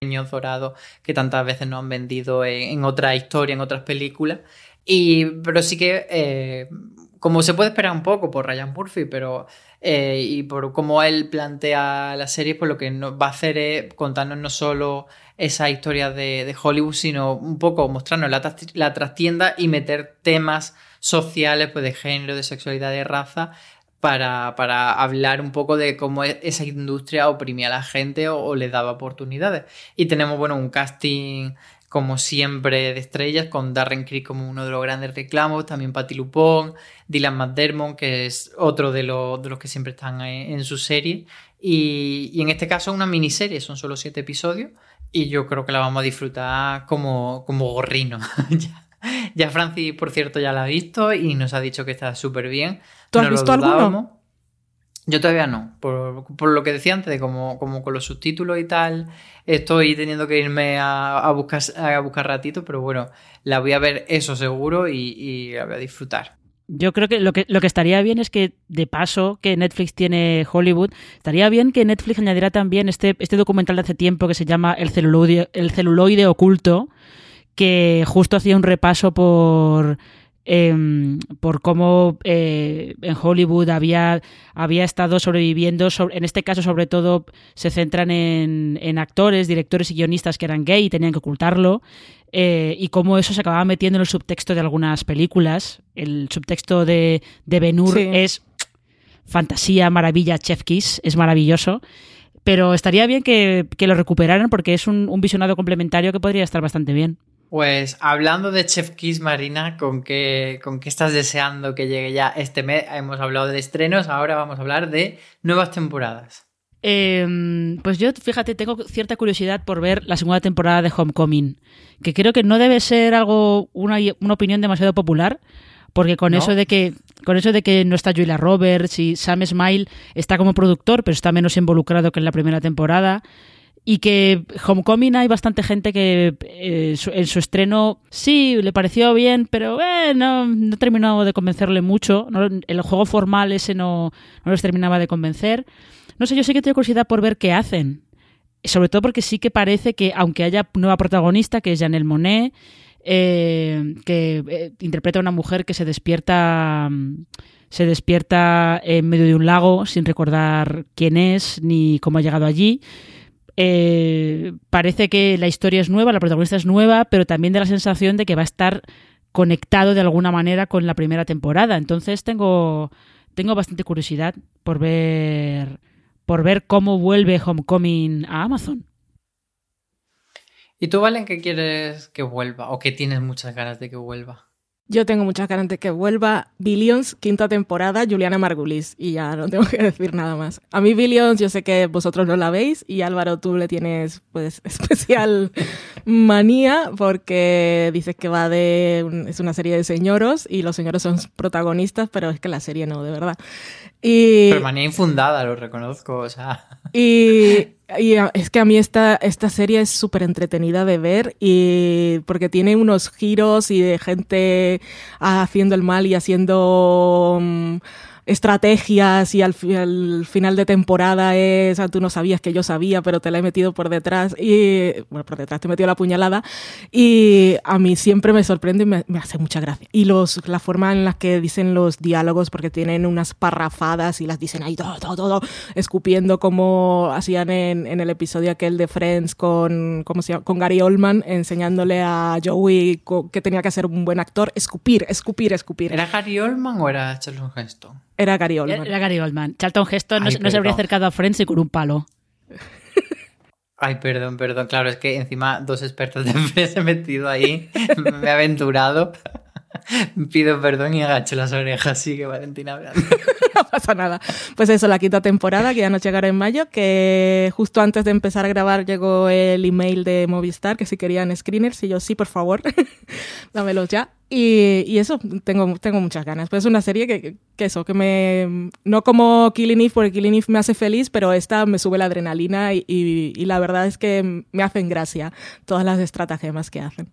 Sueños dorados que tantas veces nos han vendido en, en otras historias, en otras películas. Y, pero sí que, eh, como se puede esperar un poco por Ryan Murphy, pero eh, y por cómo él plantea la serie, pues lo que nos va a hacer es contarnos no solo esas historias de, de Hollywood, sino un poco mostrarnos la, la trastienda y meter temas sociales, pues de género, de sexualidad, de raza, para, hablar un poco de cómo e- esa industria oprimía a la gente o, o le daba oportunidades. Y tenemos, bueno, un casting como siempre de estrellas, con Darren Criss como uno de los grandes reclamos, también Patti Lupón, Dylan McDermott, que es otro de los, que siempre están en, su serie. Y, y en este caso una miniserie, son solo siete episodios, y yo creo que la vamos a disfrutar como, como gorrino. [LAUGHS] [LAUGHS] ya, Francis, por cierto, ya la ha visto y nos ha dicho que está súper bien. ¿Tú has No visto alguno? Yo todavía no, por, por lo que decía antes, de como, como con los subtítulos y tal, estoy teniendo que irme a, a buscar, a buscar ratito, pero bueno, la voy a ver eso seguro y, y la voy a disfrutar. Yo creo que lo, que lo que estaría bien es que, de paso, que Netflix tiene Hollywood, estaría bien que Netflix añadiera también este, este documental de hace tiempo que se llama El celuloide, el celuloide oculto, que justo hacía un repaso por em, por cómo eh, en Hollywood había, había estado sobreviviendo, sobre- en este caso sobre todo se centran en, en actores, directores y guionistas que eran gay y tenían que ocultarlo, eh, y cómo eso se acababa metiendo en el subtexto de algunas películas. El subtexto de, de Ben Hur Sí. es fantasía, maravilla, chef kiss, es maravilloso. Pero estaría bien que, que lo recuperaran porque es un, un visionado complementario que podría estar bastante bien. Pues hablando de Chef Kiss, Marina, ¿con qué, ¿con qué estás deseando que llegue ya este mes? Hemos hablado de estrenos, ahora vamos a hablar de nuevas temporadas. Eh, pues yo, fíjate, tengo cierta curiosidad por ver la segunda temporada de Homecoming, que creo que no debe ser algo una, una opinión demasiado popular, porque con ¿No? eso de que con eso de que no está Julia Roberts y Sam Smile está como productor, pero está menos involucrado que en la primera temporada. Y que Homecoming hay bastante gente que eh, en su estreno sí le pareció bien, pero eh, no, no terminó de convencerle mucho. El juego formal ese no, no les terminaba de convencer. No sé, yo sí que tengo curiosidad por ver qué hacen. Sobre todo porque sí que parece que, aunque haya nueva protagonista, que es Janelle Monet, eh, que eh, interpreta a una mujer que se despierta. Se despierta en medio de un lago sin recordar quién es ni cómo ha llegado allí. Eh, parece que la historia es nueva, la protagonista es nueva, pero también da la sensación de que va a estar conectado de alguna manera con la primera temporada. Entonces tengo, tengo bastante curiosidad por ver, por ver cómo vuelve Homecoming a Amazon. ¿Y tú, Valen, qué quieres que vuelva? ¿O que tienes muchas ganas de que vuelva? Yo tengo muchas ganas de que vuelva Billions, quinta temporada, Juliana Margulis. Y ya no [LAUGHS] tengo que decir nada más. A mí Billions, yo sé que vosotros no la veis. Y Álvaro, tú le tienes pues [LAUGHS] especial manía porque dices que va de... es una serie de señoros y los señores son protagonistas, pero es que la serie no, de verdad. Y... Pero manía infundada, lo reconozco, o sea... Y, y es que a mí esta, esta serie es súper entretenida de ver y porque tiene unos giros y de gente haciendo el mal y haciendo... mm, estrategias y al, al final de temporada es, ah, tú no sabías que yo sabía, pero te la he metido por detrás y, bueno, por detrás te he metido la puñalada y a mí siempre me sorprende y me, me hace mucha gracia. Y los, la forma en la que dicen los diálogos, porque tienen unas parrafadas y las dicen ahí todo, todo, todo, escupiendo como hacían en, en el episodio aquel de Friends con, ¿cómo se llama? con Gary Oldman, enseñándole a Joey que tenía que ser un buen actor, escupir, escupir, escupir. ¿Era Gary Oldman o era Charlton Heston? Era Gary Oldman. Era Gary Oldman. Charlton Heston no, Ay, se- no se habría acercado a ni con un palo. Ay, perdón, perdón. Claro, es que encima dos expertos de Friends [LAUGHS] he metido ahí. Me he aventurado. [LAUGHS] Pido perdón y agacho las orejas. Sigue Valentina hablando. [LAUGHS] no pasa nada. Pues eso, la quinta temporada, que ya nos llegará en mayo, que justo antes de empezar a grabar llegó el email de Movistar, que si querían screeners, y yo, sí, por favor, [LAUGHS] dámelos ya. Y, eso, tengo, tengo muchas ganas. Pues es una serie que, que eso, que me... No como Killing Eve, porque Killing Eve me hace feliz, pero esta me sube la adrenalina y la verdad es que me hacen gracia todas las estratagemas que hacen.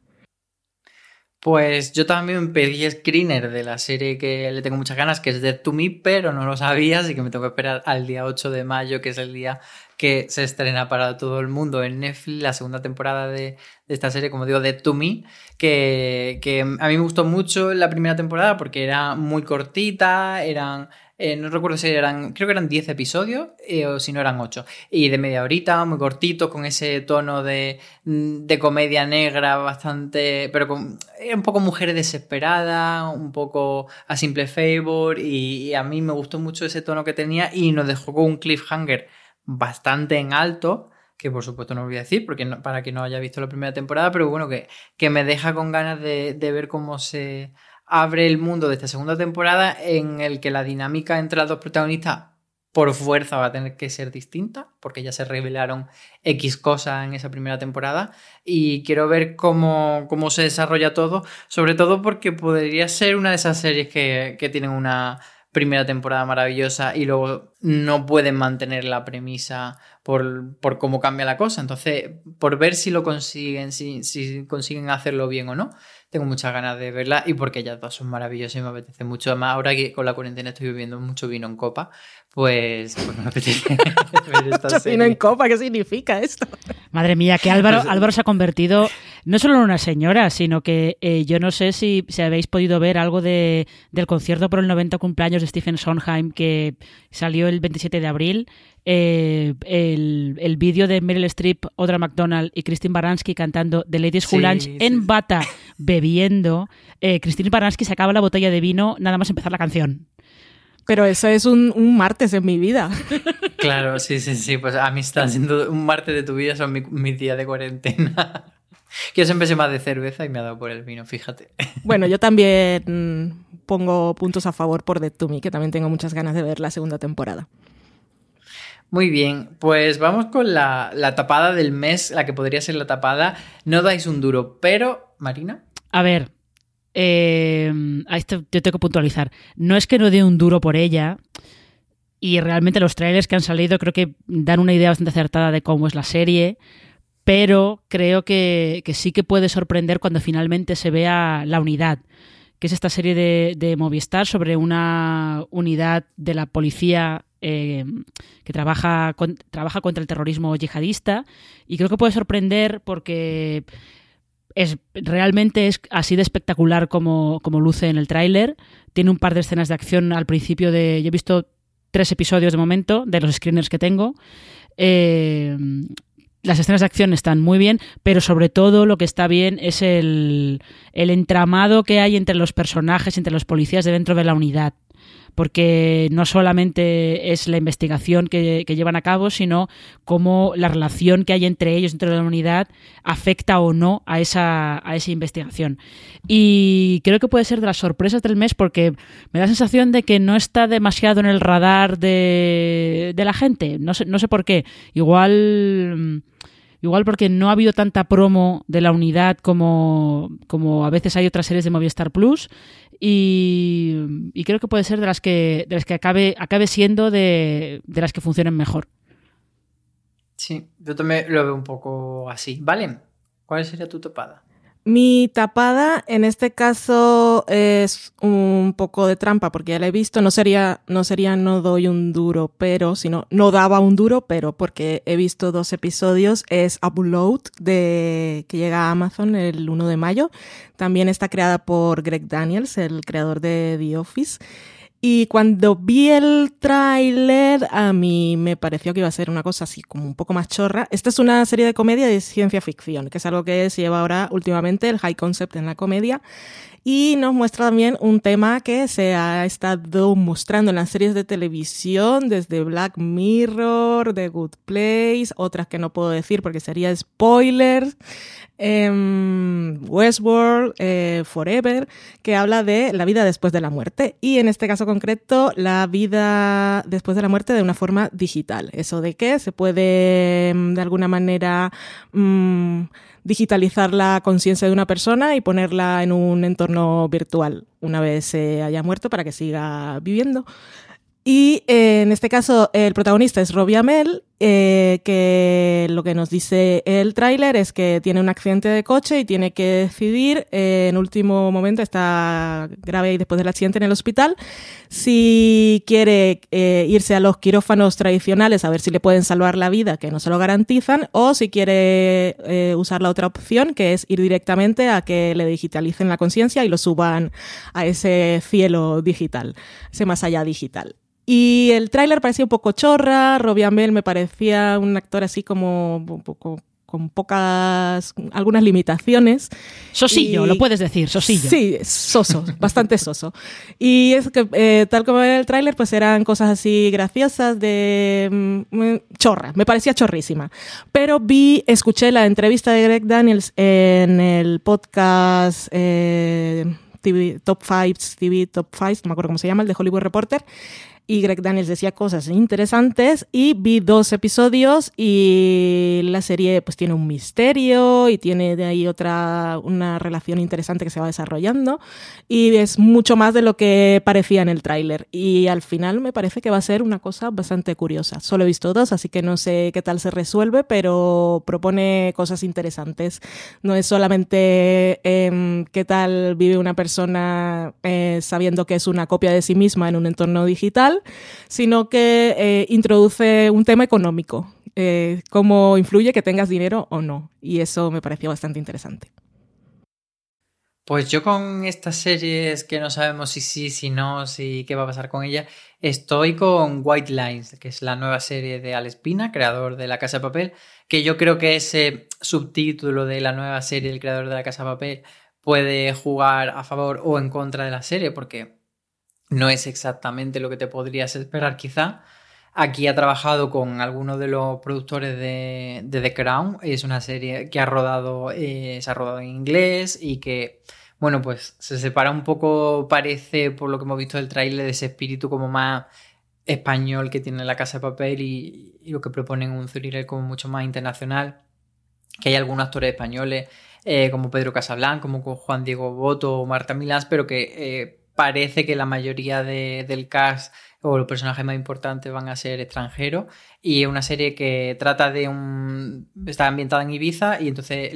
Pues yo también pedí screener de la serie que le tengo muchas ganas, que es Dead to Me, pero no lo sabía, así que me tengo que esperar al día 8 de mayo, que es el día que se estrena para todo el mundo en Netflix, la segunda temporada de, esta serie, como digo, Dead to Me, que, que a mí me gustó mucho la primera temporada porque era muy cortita, eran... eh, no recuerdo si eran, creo que eran 10 episodios eh, o si no eran 8. Y de media horita, muy cortitos, con ese tono de, mm, de comedia negra bastante, pero con un poco mujer desesperada, un poco a simple favor y, a mí me gustó mucho ese tono que tenía y nos dejó con un cliffhanger bastante en alto, que por supuesto no voy a decir porque no- para que no haya visto la primera temporada, pero bueno, que, que me deja con ganas de, de ver cómo se abre el mundo de esta segunda temporada en el que la dinámica entre las dos protagonistas por fuerza va a tener que ser distinta, porque ya se revelaron X cosas en esa primera temporada y quiero ver cómo, cómo se desarrolla todo, sobre todo porque podría ser una de esas series que, que tienen una primera temporada maravillosa y luego no pueden mantener la premisa por, por cómo cambia la cosa. Entonces, por ver si lo consiguen, si, si consiguen hacerlo bien o no, tengo muchas ganas de verla y porque ellas dos son maravillosas y me apetece mucho. Además, ahora que con la cuarentena estoy bebiendo mucho vino en copa, pues, [LAUGHS] pues me apetece [LAUGHS] ver esta Mucho serie. vino en copa, ¿qué significa esto? Madre mía, que Álvaro, Pues- Álvaro se ha convertido no solo en una señora, sino que eh, yo no sé si, si habéis podido ver algo de, del concierto por el 90 cumpleaños de Stephen Sondheim que salió el 27 de abril. eh, el el vídeo de Meryl Streep, Audra McDonald y Christine Baranski cantando The Ladies Who Sí, Lunch sí, en sí. bata [LAUGHS] bebiendo. Eh, Christine Baranski sacaba la botella de vino nada más empezar la canción. Pero eso es un, un martes en mi vida. [LAUGHS] Claro, sí, sí, sí. Pues a mí está siendo un martes de tu vida, son mi- mis días de cuarentena. Que [LAUGHS] yo siempre soy más de cerveza y me ha dado por el vino, fíjate. [LAUGHS] Bueno, yo también pongo puntos a favor por Dead to Me, que también tengo muchas ganas de ver la segunda temporada. Muy bien, pues vamos con la, la tapada del mes, la que podría ser la tapada. No dais un duro, pero, Marina, A ver, eh, a esto yo tengo que puntualizar. No es que no dé un duro por ella, y realmente los trailers que han salido creo que dan una idea bastante acertada de cómo es la serie, pero creo que, que sí que puede sorprender cuando finalmente se vea la unidad, que es esta serie de, de Movistar sobre una unidad de la policía eh, que trabaja, trabaja contra el terrorismo yihadista, y creo que puede sorprender porque es realmente es así de espectacular como, como luce en el tráiler. Tiene un par de escenas de acción al principio de. Yo he visto tres episodios de momento de los screeners que tengo. Eh, las escenas de acción están muy bien, pero sobre todo lo que está bien es el, el entramado que hay entre los personajes, entre los policías de dentro de la unidad. Porque no solamente es la investigación que, llevan a cabo, sino cómo la relación que hay entre ellos, dentro de la unidad, afecta o no a esa, a esa investigación. Y creo que puede ser de las sorpresas del mes porque me da la sensación de que no está demasiado en el radar de, de la gente. No sé, no sé por qué. Igual Igual porque no ha habido tanta promo de la unidad como, como a veces hay otras series de Movistar Plus. Y, creo que puede ser de las que, de las que acabe, acabe siendo de, de las que funcionen mejor. Sí, yo también lo veo un poco así. Vale, ¿cuál sería tu topada? Mi tapada en este caso es un poco de trampa porque ya la he visto. No sería, no sería no doy un duro, pero, sino no daba un duro, pero porque he visto dos episodios. Es Upload de, que llega a Amazon el 1 de mayo. También está creada por Greg Daniels, el creador de The Office. Y cuando vi el tráiler, a mí me pareció que iba a ser una cosa así como un poco más chorra. Esta es una serie de comedia de ciencia ficción, que es algo que se lleva ahora últimamente, el high concept en la comedia. Y nos muestra también un tema que se ha estado mostrando en las series de televisión, desde Black Mirror, The Good Place, otras que no puedo decir porque sería spoilers eh, Westworld, eh, Forever, que habla de la vida después de la muerte y en este caso concreto la vida después de la muerte de una forma digital. Eso de que se puede em, de alguna manera mm, digitalizar la conciencia de una persona y ponerla en un entorno virtual una vez se haya muerto para que siga viviendo. Y eh, en este caso el protagonista es Robbie Amell, eh, que lo que nos dice el tráiler es que tiene un accidente de coche y tiene que decidir, eh, en último momento está grave y después del accidente en el hospital, si quiere irse a los quirófanos tradicionales a ver si le pueden salvar la vida, que no se lo garantizan, o si quiere usar la otra opción, que es ir directamente a que le digitalicen la conciencia y lo suban a ese cielo digital, ese más allá digital. Y el tráiler parecía un poco chorra, Robbie Amell me parecía un actor así como un poco con pocas, algunas limitaciones. Sosillo, lo puedes decir, sosillo. Sí, soso, [LAUGHS] bastante soso. Y es que, eh, tal como era el tráiler, pues eran cosas así graciosas de mm, mm, chorra, me parecía chorrísima. Pero vi, escuché la entrevista de Greg Daniels en el podcast eh, TV, Top 5, TV Top 5, no me acuerdo cómo se llama, el de Hollywood Reporter, y Greg Daniels decía cosas interesantes y vi dos episodios y la serie pues tiene un misterio y tiene de ahí otra una relación interesante que se va desarrollando y es mucho más de lo que parecía en el tráiler y al final me parece que va a ser una cosa bastante curiosa. Solo he visto dos, así que no sé qué tal se resuelve, pero propone cosas interesantes. No es solamente em, qué tal vive una persona eh, sabiendo que es una copia de sí misma en un entorno digital, sino que eh, introduce un tema económico, eh, cómo influye que tengas dinero o no. Y eso me pareció bastante interesante. Pues yo con estas series que no sabemos si sí, si no, si qué va a pasar con ella, estoy con White Lines, que es la nueva serie de Alex Pina, creador de La Casa de Papel, que yo creo que ese subtítulo de la nueva serie del creador de La Casa de Papel puede jugar a favor o en contra de la serie, porque no es exactamente lo que te podrías esperar quizá. Aquí ha trabajado con algunos de los productores de, The Crown. Es una serie que ha rodado, eh, se ha rodado en inglés y que, bueno, pues se separa un poco, parece, por lo que hemos visto del tráiler, de ese espíritu como más español que tiene la Casa de Papel y, lo que proponen un thriller como mucho más internacional. Que hay algunos actores españoles, eh, como Pedro Casablanca, como Juan Diego Boto o Marta Milás, pero que... Eh, parece que la mayoría del cast o los personajes más importantes van a ser extranjeros y es una serie que trata de un... está ambientada en Ibiza y entonces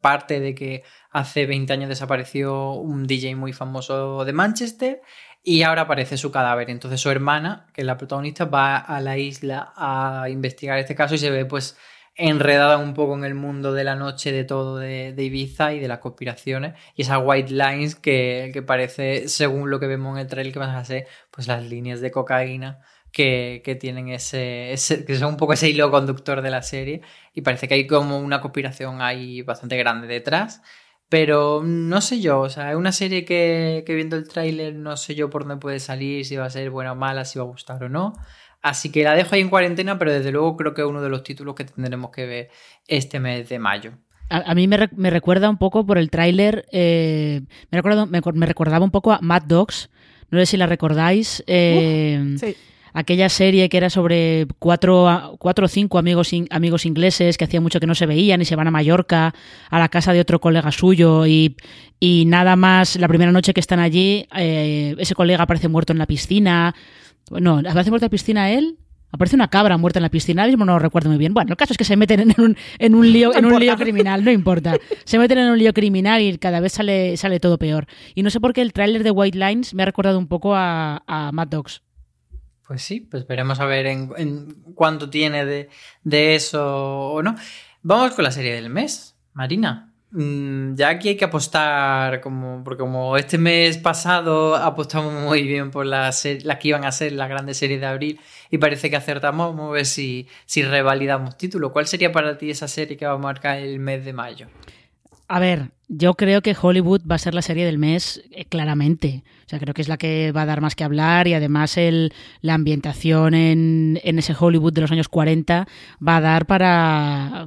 parte de que hace 20 años desapareció un DJ muy famoso de Manchester y ahora aparece su cadáver. Entonces su hermana, que es la protagonista, va a la isla a investigar este caso y se ve pues enredada un poco en el mundo de la noche de todo de, Ibiza y de las conspiraciones y esas white lines que, parece, según lo que vemos en el trailer, que van a ser pues las líneas de cocaína que, tienen ese, que son un poco ese hilo conductor de la serie y parece que hay como una conspiración ahí bastante grande detrás Pero no sé yo, o sea, es una serie que, que viendo el tráiler no sé yo por dónde puede salir, si va a ser buena o mala, si va a gustar o no. Así que la dejo ahí en cuarentena, pero desde luego creo que es uno de los títulos que tendremos que ver este mes de mayo. A, mí me, recuerda un poco por el tráiler, eh, me, me, recordaba un poco a Mad Dogs, no sé si la recordáis. Eh, sí aquella serie que era sobre cuatro, cuatro o cinco amigos, amigos ingleses que hacía mucho que no se veían y se van a Mallorca a la casa de otro colega suyo y, y nada más la primera noche que están allí eh, ese colega aparece muerto en la piscina. No, aparece muerto en la piscina él. Aparece una cabra muerta en la piscina, mismo no lo recuerdo muy bien. Bueno, el caso es que se meten en un, en un lío, en un lío criminal, no importa. Se meten en un lío criminal y cada vez sale, sale todo peor. Y no sé por qué el tráiler de White Lines me ha recordado un poco a, a Mad Dogs. Pues sí, pues veremos a ver en, cuánto tiene de, eso o no. Vamos con la serie del mes, Marina. Mm, ya aquí hay que apostar, como, porque como este mes pasado apostamos muy bien por las la que iban a ser las grandes series de abril y parece que acertamos, vamos a ver si, si revalidamos título. ¿Cuál sería para ti esa serie que va a marcar el mes de mayo? A ver, yo creo que Hollywood va a ser la serie del mes eh, claramente. O sea, creo que es la que va a dar más que hablar y además el, la ambientación en, en ese Hollywood de los años 40 va a dar para...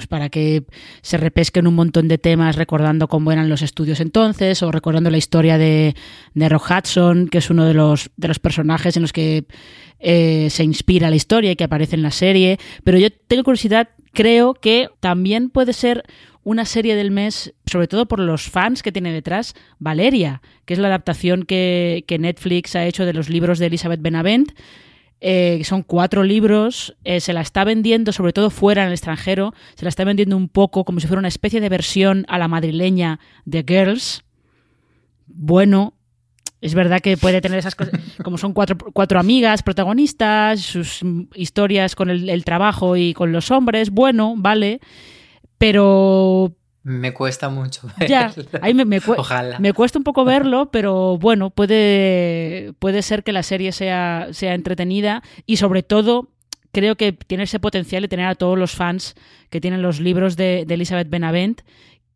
Pues para que se repesquen un montón de temas recordando cómo eran los estudios entonces o recordando la historia de, de Rock Hudson, que es uno de los, de los personajes en los que eh, se inspira la historia y que aparece en la serie. Pero yo tengo curiosidad, creo que también puede ser una serie del mes, sobre todo por los fans que tiene detrás, Valeria, que es la adaptación que, Netflix ha hecho de los libros de Elizabeth Benavent. Eh, son cuatro libros, eh, se la está vendiendo, sobre todo fuera en el extranjero, se la está vendiendo un poco como si fuera una especie de versión a la madrileña de Girls. Bueno, es verdad que puede tener esas cosas, [LAUGHS] como son cuatro, cuatro amigas protagonistas, sus historias con el, el trabajo y con los hombres, bueno, vale pero me cuesta mucho [LAUGHS] verlo. Ya, ahí me, me, me, cuesta un poco [LAUGHS] verlo, pero bueno, puede, puede ser que la serie sea, sea entretenida y sobre todo creo que tiene ese potencial de tener a todos los fans que tienen los libros de, de Elizabeth Benavent,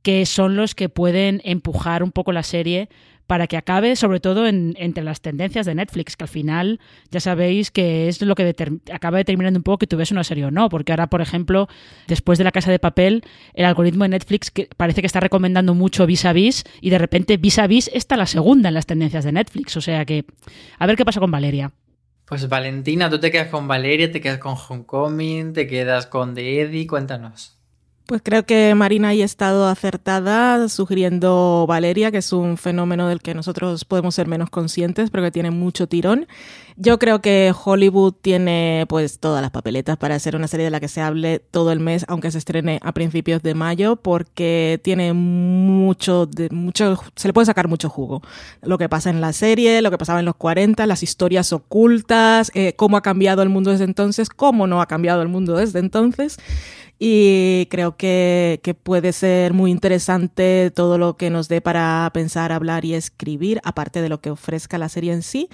que son los que pueden empujar un poco la serie para que acabe sobre todo entre las tendencias de Netflix, que al final ya sabéis que es lo que acaba determinando un poco que tú ves una serie o no, porque ahora, por ejemplo, después de La Casa de Papel, el algoritmo de Netflix que parece que está recomendando mucho Vis a Vis y de repente Vis a Vis está la segunda en las tendencias de Netflix, o sea que a ver qué pasa con Valeria. Pues Valentina, tú te quedas con Valeria, te quedas con Homecoming, te quedas con The Eddie, cuéntanos. Pues creo que Marina ha estado acertada sugiriendo Valeria, que es un fenómeno del que nosotros podemos ser menos conscientes, pero que tiene mucho tirón. Yo creo que Hollywood tiene pues todas las papeletas para hacer una serie de la que se hable todo el mes, aunque se estrene a principios de mayo, porque tiene mucho, mucho, se le puede sacar mucho jugo. Lo que pasa en la serie, lo que pasaba en los 40, las historias ocultas, eh, cómo ha cambiado el mundo desde entonces, cómo no ha cambiado el mundo desde entonces y creo que, que, puede ser muy interesante todo lo que nos dé para pensar, hablar y escribir, aparte de lo que ofrezca la serie en sí.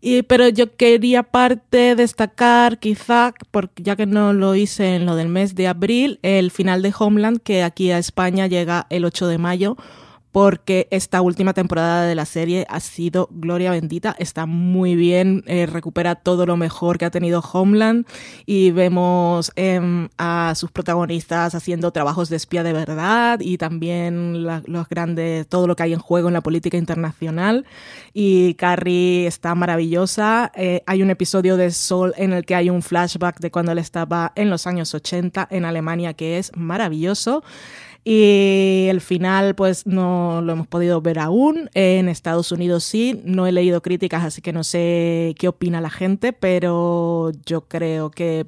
Y, pero yo quería aparte destacar, quizá, porque ya que no lo hice en lo del mes de abril, el final de Homeland, que aquí a España llega el 8 de mayo porque esta última temporada de la serie ha sido gloria bendita, está muy bien, eh, recupera todo lo mejor que ha tenido Homeland y vemos em, a sus protagonistas haciendo trabajos de espía de verdad y también los grandes, todo lo que hay en juego en la política internacional y Carrie está maravillosa. Eh, hay un episodio de Sol en el que hay un flashback de cuando él estaba en los años 80 en Alemania que es maravilloso. Y el final, pues no lo hemos podido ver aún. En Estados Unidos sí, no he leído críticas, así que no sé qué opina la gente, pero yo creo que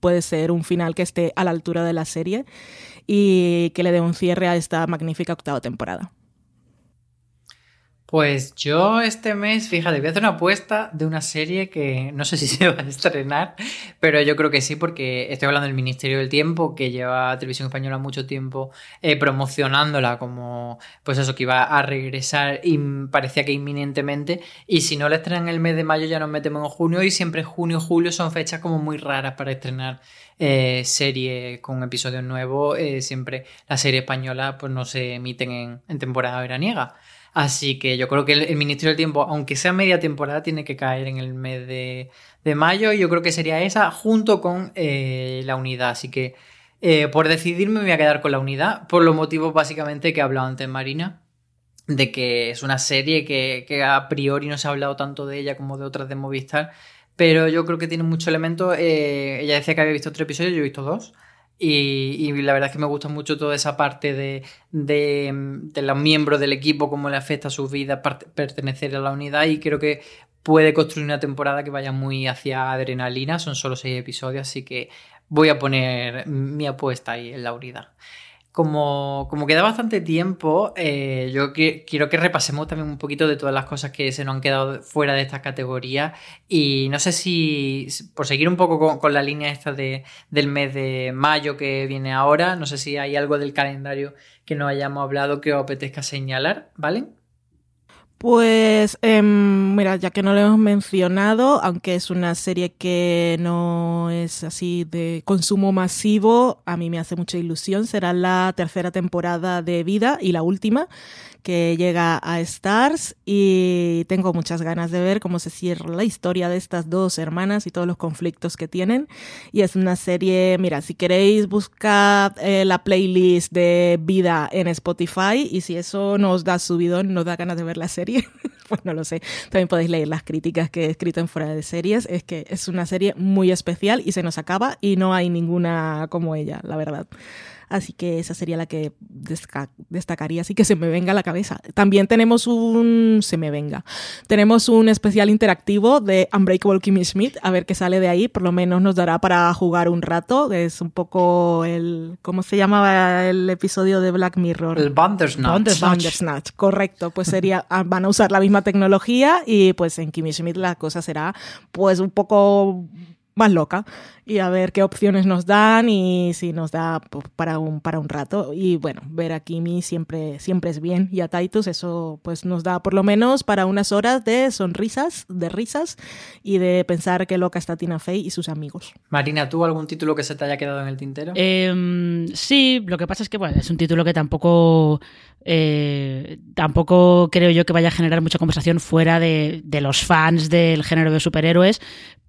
puede ser un final que esté a la altura de la serie. y que le dé un cierre a esta magnífica octava temporada. Pues yo este mes, fíjate, voy a hacer una apuesta de una serie que no sé si [LAUGHS] se va a estrenar, pero yo creo que sí, porque estoy hablando del Ministerio del Tiempo, que lleva Televisión Española mucho tiempo eh, promocionándola como, pues eso, que iba a regresar y parecía que inminentemente, y si no la estrenan el mes de mayo ya nos metemos en junio, y siempre junio, julio son fechas como muy raras para estrenar eh, serie con episodios nuevos, eh, siempre la serie española pues no se emiten en, en temporada veraniega. Así que yo creo que el, Ministerio del Tiempo, aunque sea media temporada, tiene que caer en el mes de, mayo. Y yo creo que sería esa junto con eh, la unidad. Así que eh, por decidirme me voy a quedar con la unidad. Por los motivos básicamente que he hablado antes Marina. De que es una serie que, que a priori no se ha hablado tanto de ella como de otras de Movistar. Pero yo creo que tiene mucho elemento. Eh, ella decía que había visto tres episodios, yo he visto dos. Y, la verdad es que me gusta mucho toda esa parte de, de, los miembros del equipo, cómo le afecta a su vida pertenecer a la unidad y creo que puede construir una temporada que vaya muy hacia adrenalina, son solo seis episodios, así que voy a poner mi apuesta ahí en la unidad como, como queda bastante tiempo, eh, yo quiero que repasemos también un poquito de todas las cosas que se nos han quedado fuera de esta categoría. Y no sé si, por seguir un poco con, la línea esta de, del mes de mayo que viene ahora, no sé si hay algo del calendario que no hayamos hablado que os apetezca señalar, ¿vale? Pues, em, mira, ya que no lo hemos mencionado, aunque es una serie que no es así de consumo masivo, a mí me hace mucha ilusión. Será la tercera temporada de Vida y la última que llega a Stars y tengo muchas ganas de ver cómo se cierra la historia de estas dos hermanas y todos los conflictos que tienen. Y es una serie, mira, si queréis buscar eh, la playlist de vida en Spotify y si eso nos da subidón, nos da ganas de ver la serie, [LAUGHS] pues no lo sé. También podéis leer las críticas que he escrito en fuera de series. Es que es una serie muy especial y se nos acaba y no hay ninguna como ella, la verdad. Así que esa sería la que destacaría, así que se me venga a la cabeza. También tenemos un, se me venga, tenemos un especial interactivo de Unbreakable Kimmy Smith, a ver qué sale de ahí, por lo menos nos dará para jugar un rato, es un poco el, ¿cómo se llamaba el episodio de Black Mirror? El Bandersnatch. Bandersnatch, correcto, pues sería, ah, van a usar la misma tecnología y pues en Kimmy Smith la cosa será pues un poco más loca y a ver qué opciones nos dan y si nos da pues, para un, para un rato. Y bueno, ver a Kimi siempre, siempre es bien y a Titus eso pues nos da por lo menos para unas horas de sonrisas, de risas y de pensar qué loca está Tina Fey y sus amigos. Marina, ¿tú algún título que se te haya quedado en el tintero? Em, sí, lo que pasa es que bueno, es un título que tampoco eh, tampoco creo yo que vaya a generar mucha conversación fuera de, de, los fans del género de superhéroes,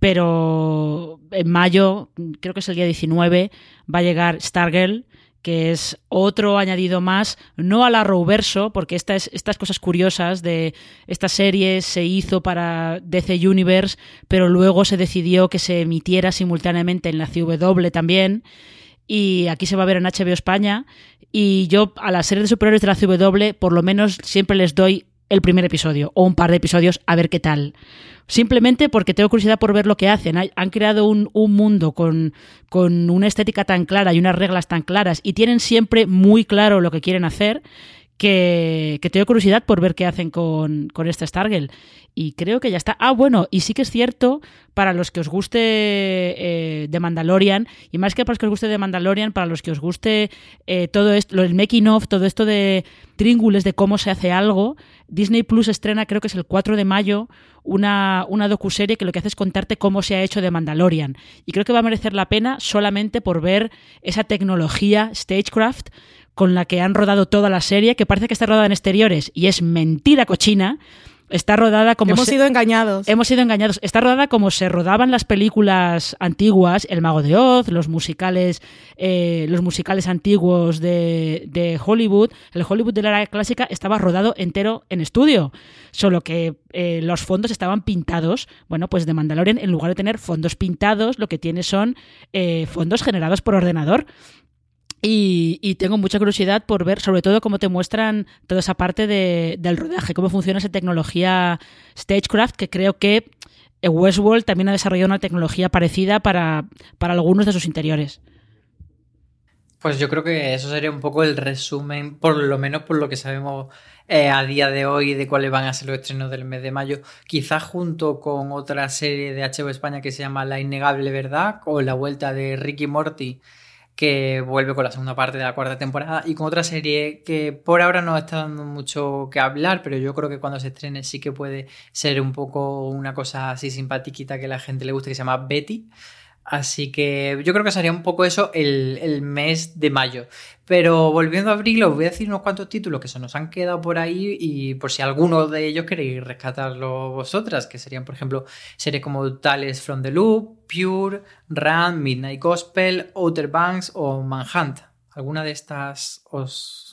pero en mayo, creo que es el día 19, va a llegar Stargirl, que es otro añadido más, no a la Roverso, porque estas, estas cosas curiosas de esta serie se hizo para DC Universe, pero luego se decidió que se emitiera simultáneamente en la CW también, y aquí se va a ver en HBO España, y yo a las series de superhéroes de la CW por lo menos siempre les doy el primer episodio o un par de episodios a ver qué tal simplemente porque tengo curiosidad por ver lo que hacen. Han creado un, mundo con, con una estética tan clara y unas reglas tan claras y tienen siempre muy claro lo que quieren hacer que, tengo curiosidad por ver qué hacen con, con este Stargirl. Y creo que ya está. Ah, bueno, y sí que es cierto, para los que os guste eh, The Mandalorian, y más que para los que os guste The Mandalorian, para los que os guste eh, todo esto, el making of, todo esto de tríngules de cómo se hace algo, Disney Plus estrena, creo que es el 4 de mayo, una, una docuserie que lo que hace es contarte cómo se ha hecho The Mandalorian. Y creo que va a merecer la pena solamente por ver esa tecnología Stagecraft con la que han rodado toda la serie, que parece que está rodada en exteriores y es mentira cochina. Está rodada como. Hemos sido engañados. Hemos sido engañados. Está rodada como se rodaban las películas antiguas, El Mago de Oz, los musicales, eh, los musicales antiguos de, de, Hollywood. El Hollywood de la era clásica estaba rodado entero en estudio. Solo que eh, los fondos estaban pintados. Bueno, pues de Mandalorian, en lugar de tener fondos pintados, lo que tiene son eh, fondos generados por ordenador. Y, tengo mucha curiosidad por ver, sobre todo, cómo te muestran toda esa parte del rodaje, cómo funciona esa tecnología Stagecraft, que creo que Westworld también ha desarrollado una tecnología parecida para, para algunos de sus interiores. Pues yo creo que eso sería un poco el resumen, por lo menos por lo que sabemos eh, a día de hoy de cuáles van a ser los estrenos del mes de mayo. Quizás junto con otra serie de HBO España que se llama La Innegable Verdad o la vuelta de Ricky Morty que vuelve con la segunda parte de la cuarta temporada y con otra serie que por ahora no está dando mucho que hablar, pero yo creo que cuando se estrene sí que puede ser un poco una cosa así simpatiquita que la gente le guste, que se llama Betty. Así que yo creo que sería un poco eso el, mes de mayo. Pero volviendo a abril, os voy a decir unos cuantos títulos que se nos han quedado por ahí y por si alguno de ellos queréis rescatarlo vosotras, que serían, por ejemplo, series como Tales from the Loop, Pure, Run, Midnight Gospel, Outer Banks o Manhunt. ¿Alguna de estas os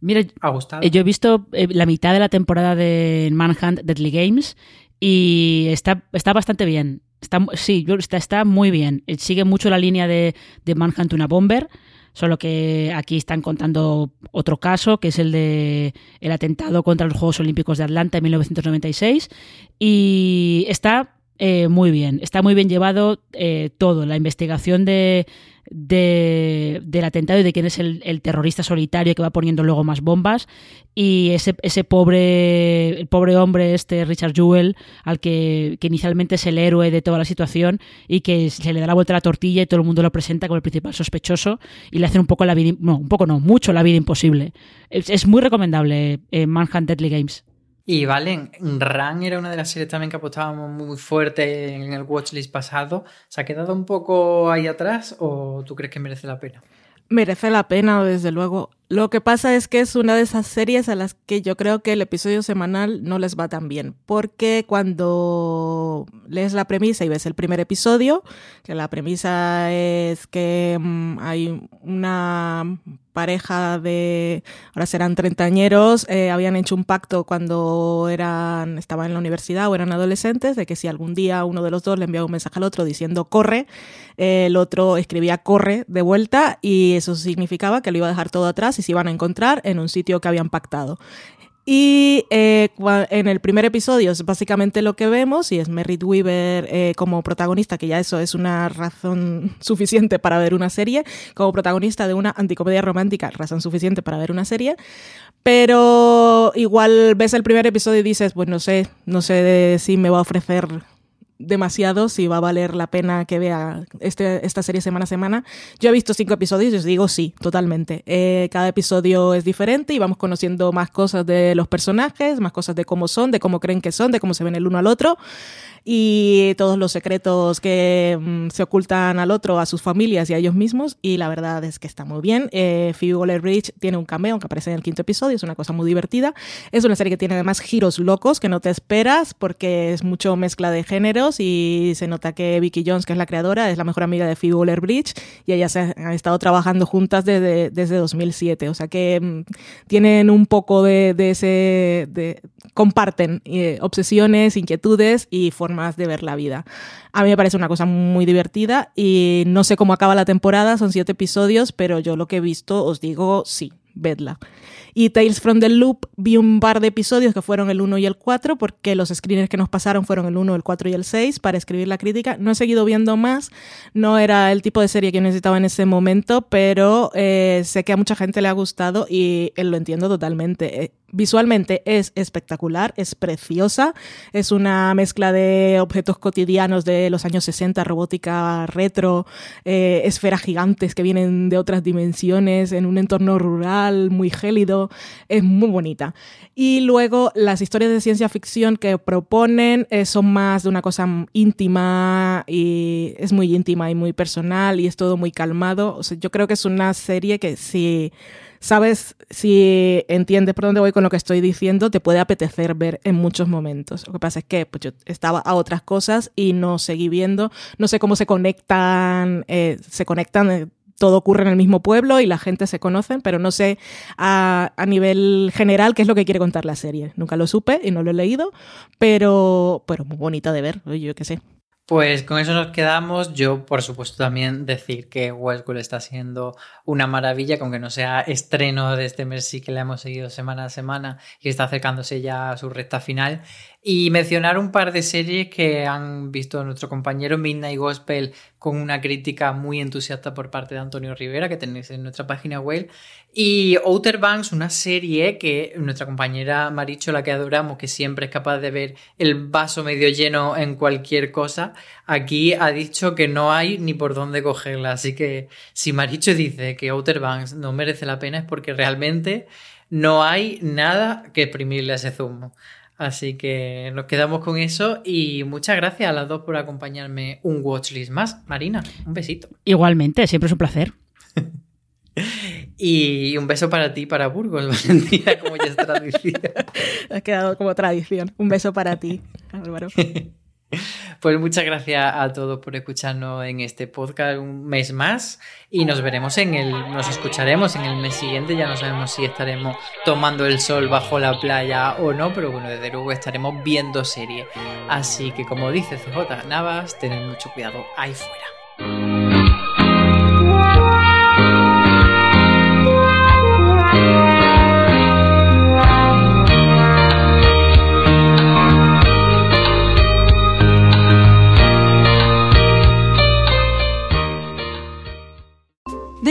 Mira, ha gustado? Eh, yo he visto eh, la mitad de la temporada de Manhunt Deadly Games y está, está bastante bien. Está, sí, está, está muy bien. Eh, sigue mucho la línea de, de Manhunt una Bomber, solo que aquí están contando otro caso, que es el de el atentado contra los Juegos Olímpicos de Atlanta en 1996. Y está eh, muy bien, está muy bien llevado eh, todo, la investigación de, del atentado y de quién es el, terrorista solitario que va poniendo luego más bombas. Y ese, ese pobre el pobre hombre este Richard Jewell al que, inicialmente es el héroe de toda la situación y que se le da la vuelta a la tortilla y todo el mundo lo presenta como el principal sospechoso y le hacen un poco la vida no un poco no mucho la vida imposible. Es, muy recomendable eh, Manhunt Deadly Games y Valen, Ran era una de las series también que apostábamos muy fuerte en el watchlist pasado. ¿Se ha quedado un poco ahí atrás o tú crees que merece la pena? Merece la pena, desde luego. Lo que pasa es que es una de esas series a las que yo creo que el episodio semanal no les va tan bien, porque cuando lees la premisa y ves el primer episodio, que la premisa es que mm, hay una pareja de, ahora serán treintañeros, eh, habían hecho un pacto cuando eran, estaban en la universidad o eran adolescentes, de que si algún día uno de los dos le enviaba un mensaje al otro diciendo corre, el otro escribía corre de vuelta y eso significaba que lo iba a dejar todo atrás y se iban a encontrar en un sitio que habían pactado. Y eh, en el primer episodio es básicamente lo que vemos y es Merritt Weaver eh, como protagonista, que ya eso es una razón [LAUGHS] suficiente para ver una serie, como protagonista de una anticomedia romántica, razón suficiente para ver una serie. Pero igual ves el primer episodio y dices, pues no sé, no sé si me va a ofrecer demasiado si va a valer la pena que vea este, esta serie semana a semana. Yo he visto cinco episodios y os digo sí, totalmente. Eh, cada episodio es diferente y vamos conociendo más cosas de los personajes, más cosas de cómo son, de cómo creen que son, de cómo se ven el uno al otro y todos los secretos que mm, se ocultan al otro, a sus familias y a ellos mismos. Y la verdad es que está muy bien. Eh, Phoebe Waller-Bridge tiene un cameo que aparece en el quinto episodio, es una cosa muy divertida. Es una serie que tiene además giros locos que no te esperas porque es mucho mezcla de géneros y se nota que Vicky Jones, que es la creadora, es la mejor amiga de Phoebe Waller-Bridge y ellas han estado trabajando juntas desde, desde 2007. O sea que mm, tienen un poco de, ese... De, comparten eh, obsesiones, inquietudes y formas más de ver la vida. A mí me parece una cosa muy divertida y no sé cómo acaba la temporada, son siete episodios, pero yo lo que he visto os digo sí, vedla. Y Tales from the Loop vi un par de episodios que fueron el 1 y el 4, porque los screeners que nos pasaron fueron el 1, el 4 y el 6 para escribir la crítica. No he seguido viendo más, no era el tipo de serie que necesitaba en ese momento, pero eh, sé que a mucha gente le ha gustado y eh, lo entiendo totalmente. Eh, visualmente es espectacular, es preciosa, es una mezcla de objetos cotidianos de los años 60, robótica retro, esferas gigantes que vienen de otras dimensiones, en un entorno rural muy gélido es muy bonita. Y luego las historias de ciencia ficción que proponen eh, son más de una cosa íntima y es muy íntima y muy personal y es todo muy calmado. yo creo que es una serie que si sabes, si entiendes por dónde voy con lo que estoy diciendo, te puede apetecer ver en muchos momentos. Lo que pasa es que pues, yo estaba a otras cosas y no seguí viendo. No sé cómo se conectan, eh, se conectan eh, todo ocurre en el mismo pueblo y la gente se conoce, pero no sé a, nivel general qué es lo que quiere contar la serie. Nunca lo supe y no lo he leído, pero, pero muy bonita de ver, yo qué sé. Pues con eso nos quedamos. Yo, por supuesto, también decir que Westworld está siendo una maravilla, aunque no sea estreno de este mes, que le hemos seguido semana a semana y está acercándose ya a su recta final. y mencionar un par de series que han visto nuestro compañero Midnight Gospel con una crítica muy entusiasta por parte de Antonio Rivera, que tenéis en nuestra página web. Y Outer Banks, una serie que nuestra compañera Maricho, la que adoramos, que siempre es capaz de ver el vaso medio lleno en cualquier cosa, aquí ha dicho que no hay ni por dónde cogerla. Así que si Maricho dice que Outer Banks no merece la pena es porque realmente no hay nada que exprimirle a ese zumo. Así que nos quedamos con eso y muchas gracias a las dos por acompañarme un watchlist más. Marina, un besito. Igualmente, siempre es un placer. [LAUGHS] y un beso para ti, para Burgos, [LAUGHS] Valentina, como ya es tradición. [LAUGHS] ha quedado como tradición. Un beso para ti, Álvaro. [LAUGHS] Pues muchas gracias a todos por escucharnos en este podcast un mes más y nos veremos en el, nos escucharemos en el mes siguiente. Ya no sabemos si estaremos tomando el sol bajo la playa o no, pero bueno, desde luego estaremos viendo serie. Así que como dice CJ Navas, tened mucho cuidado ahí fuera.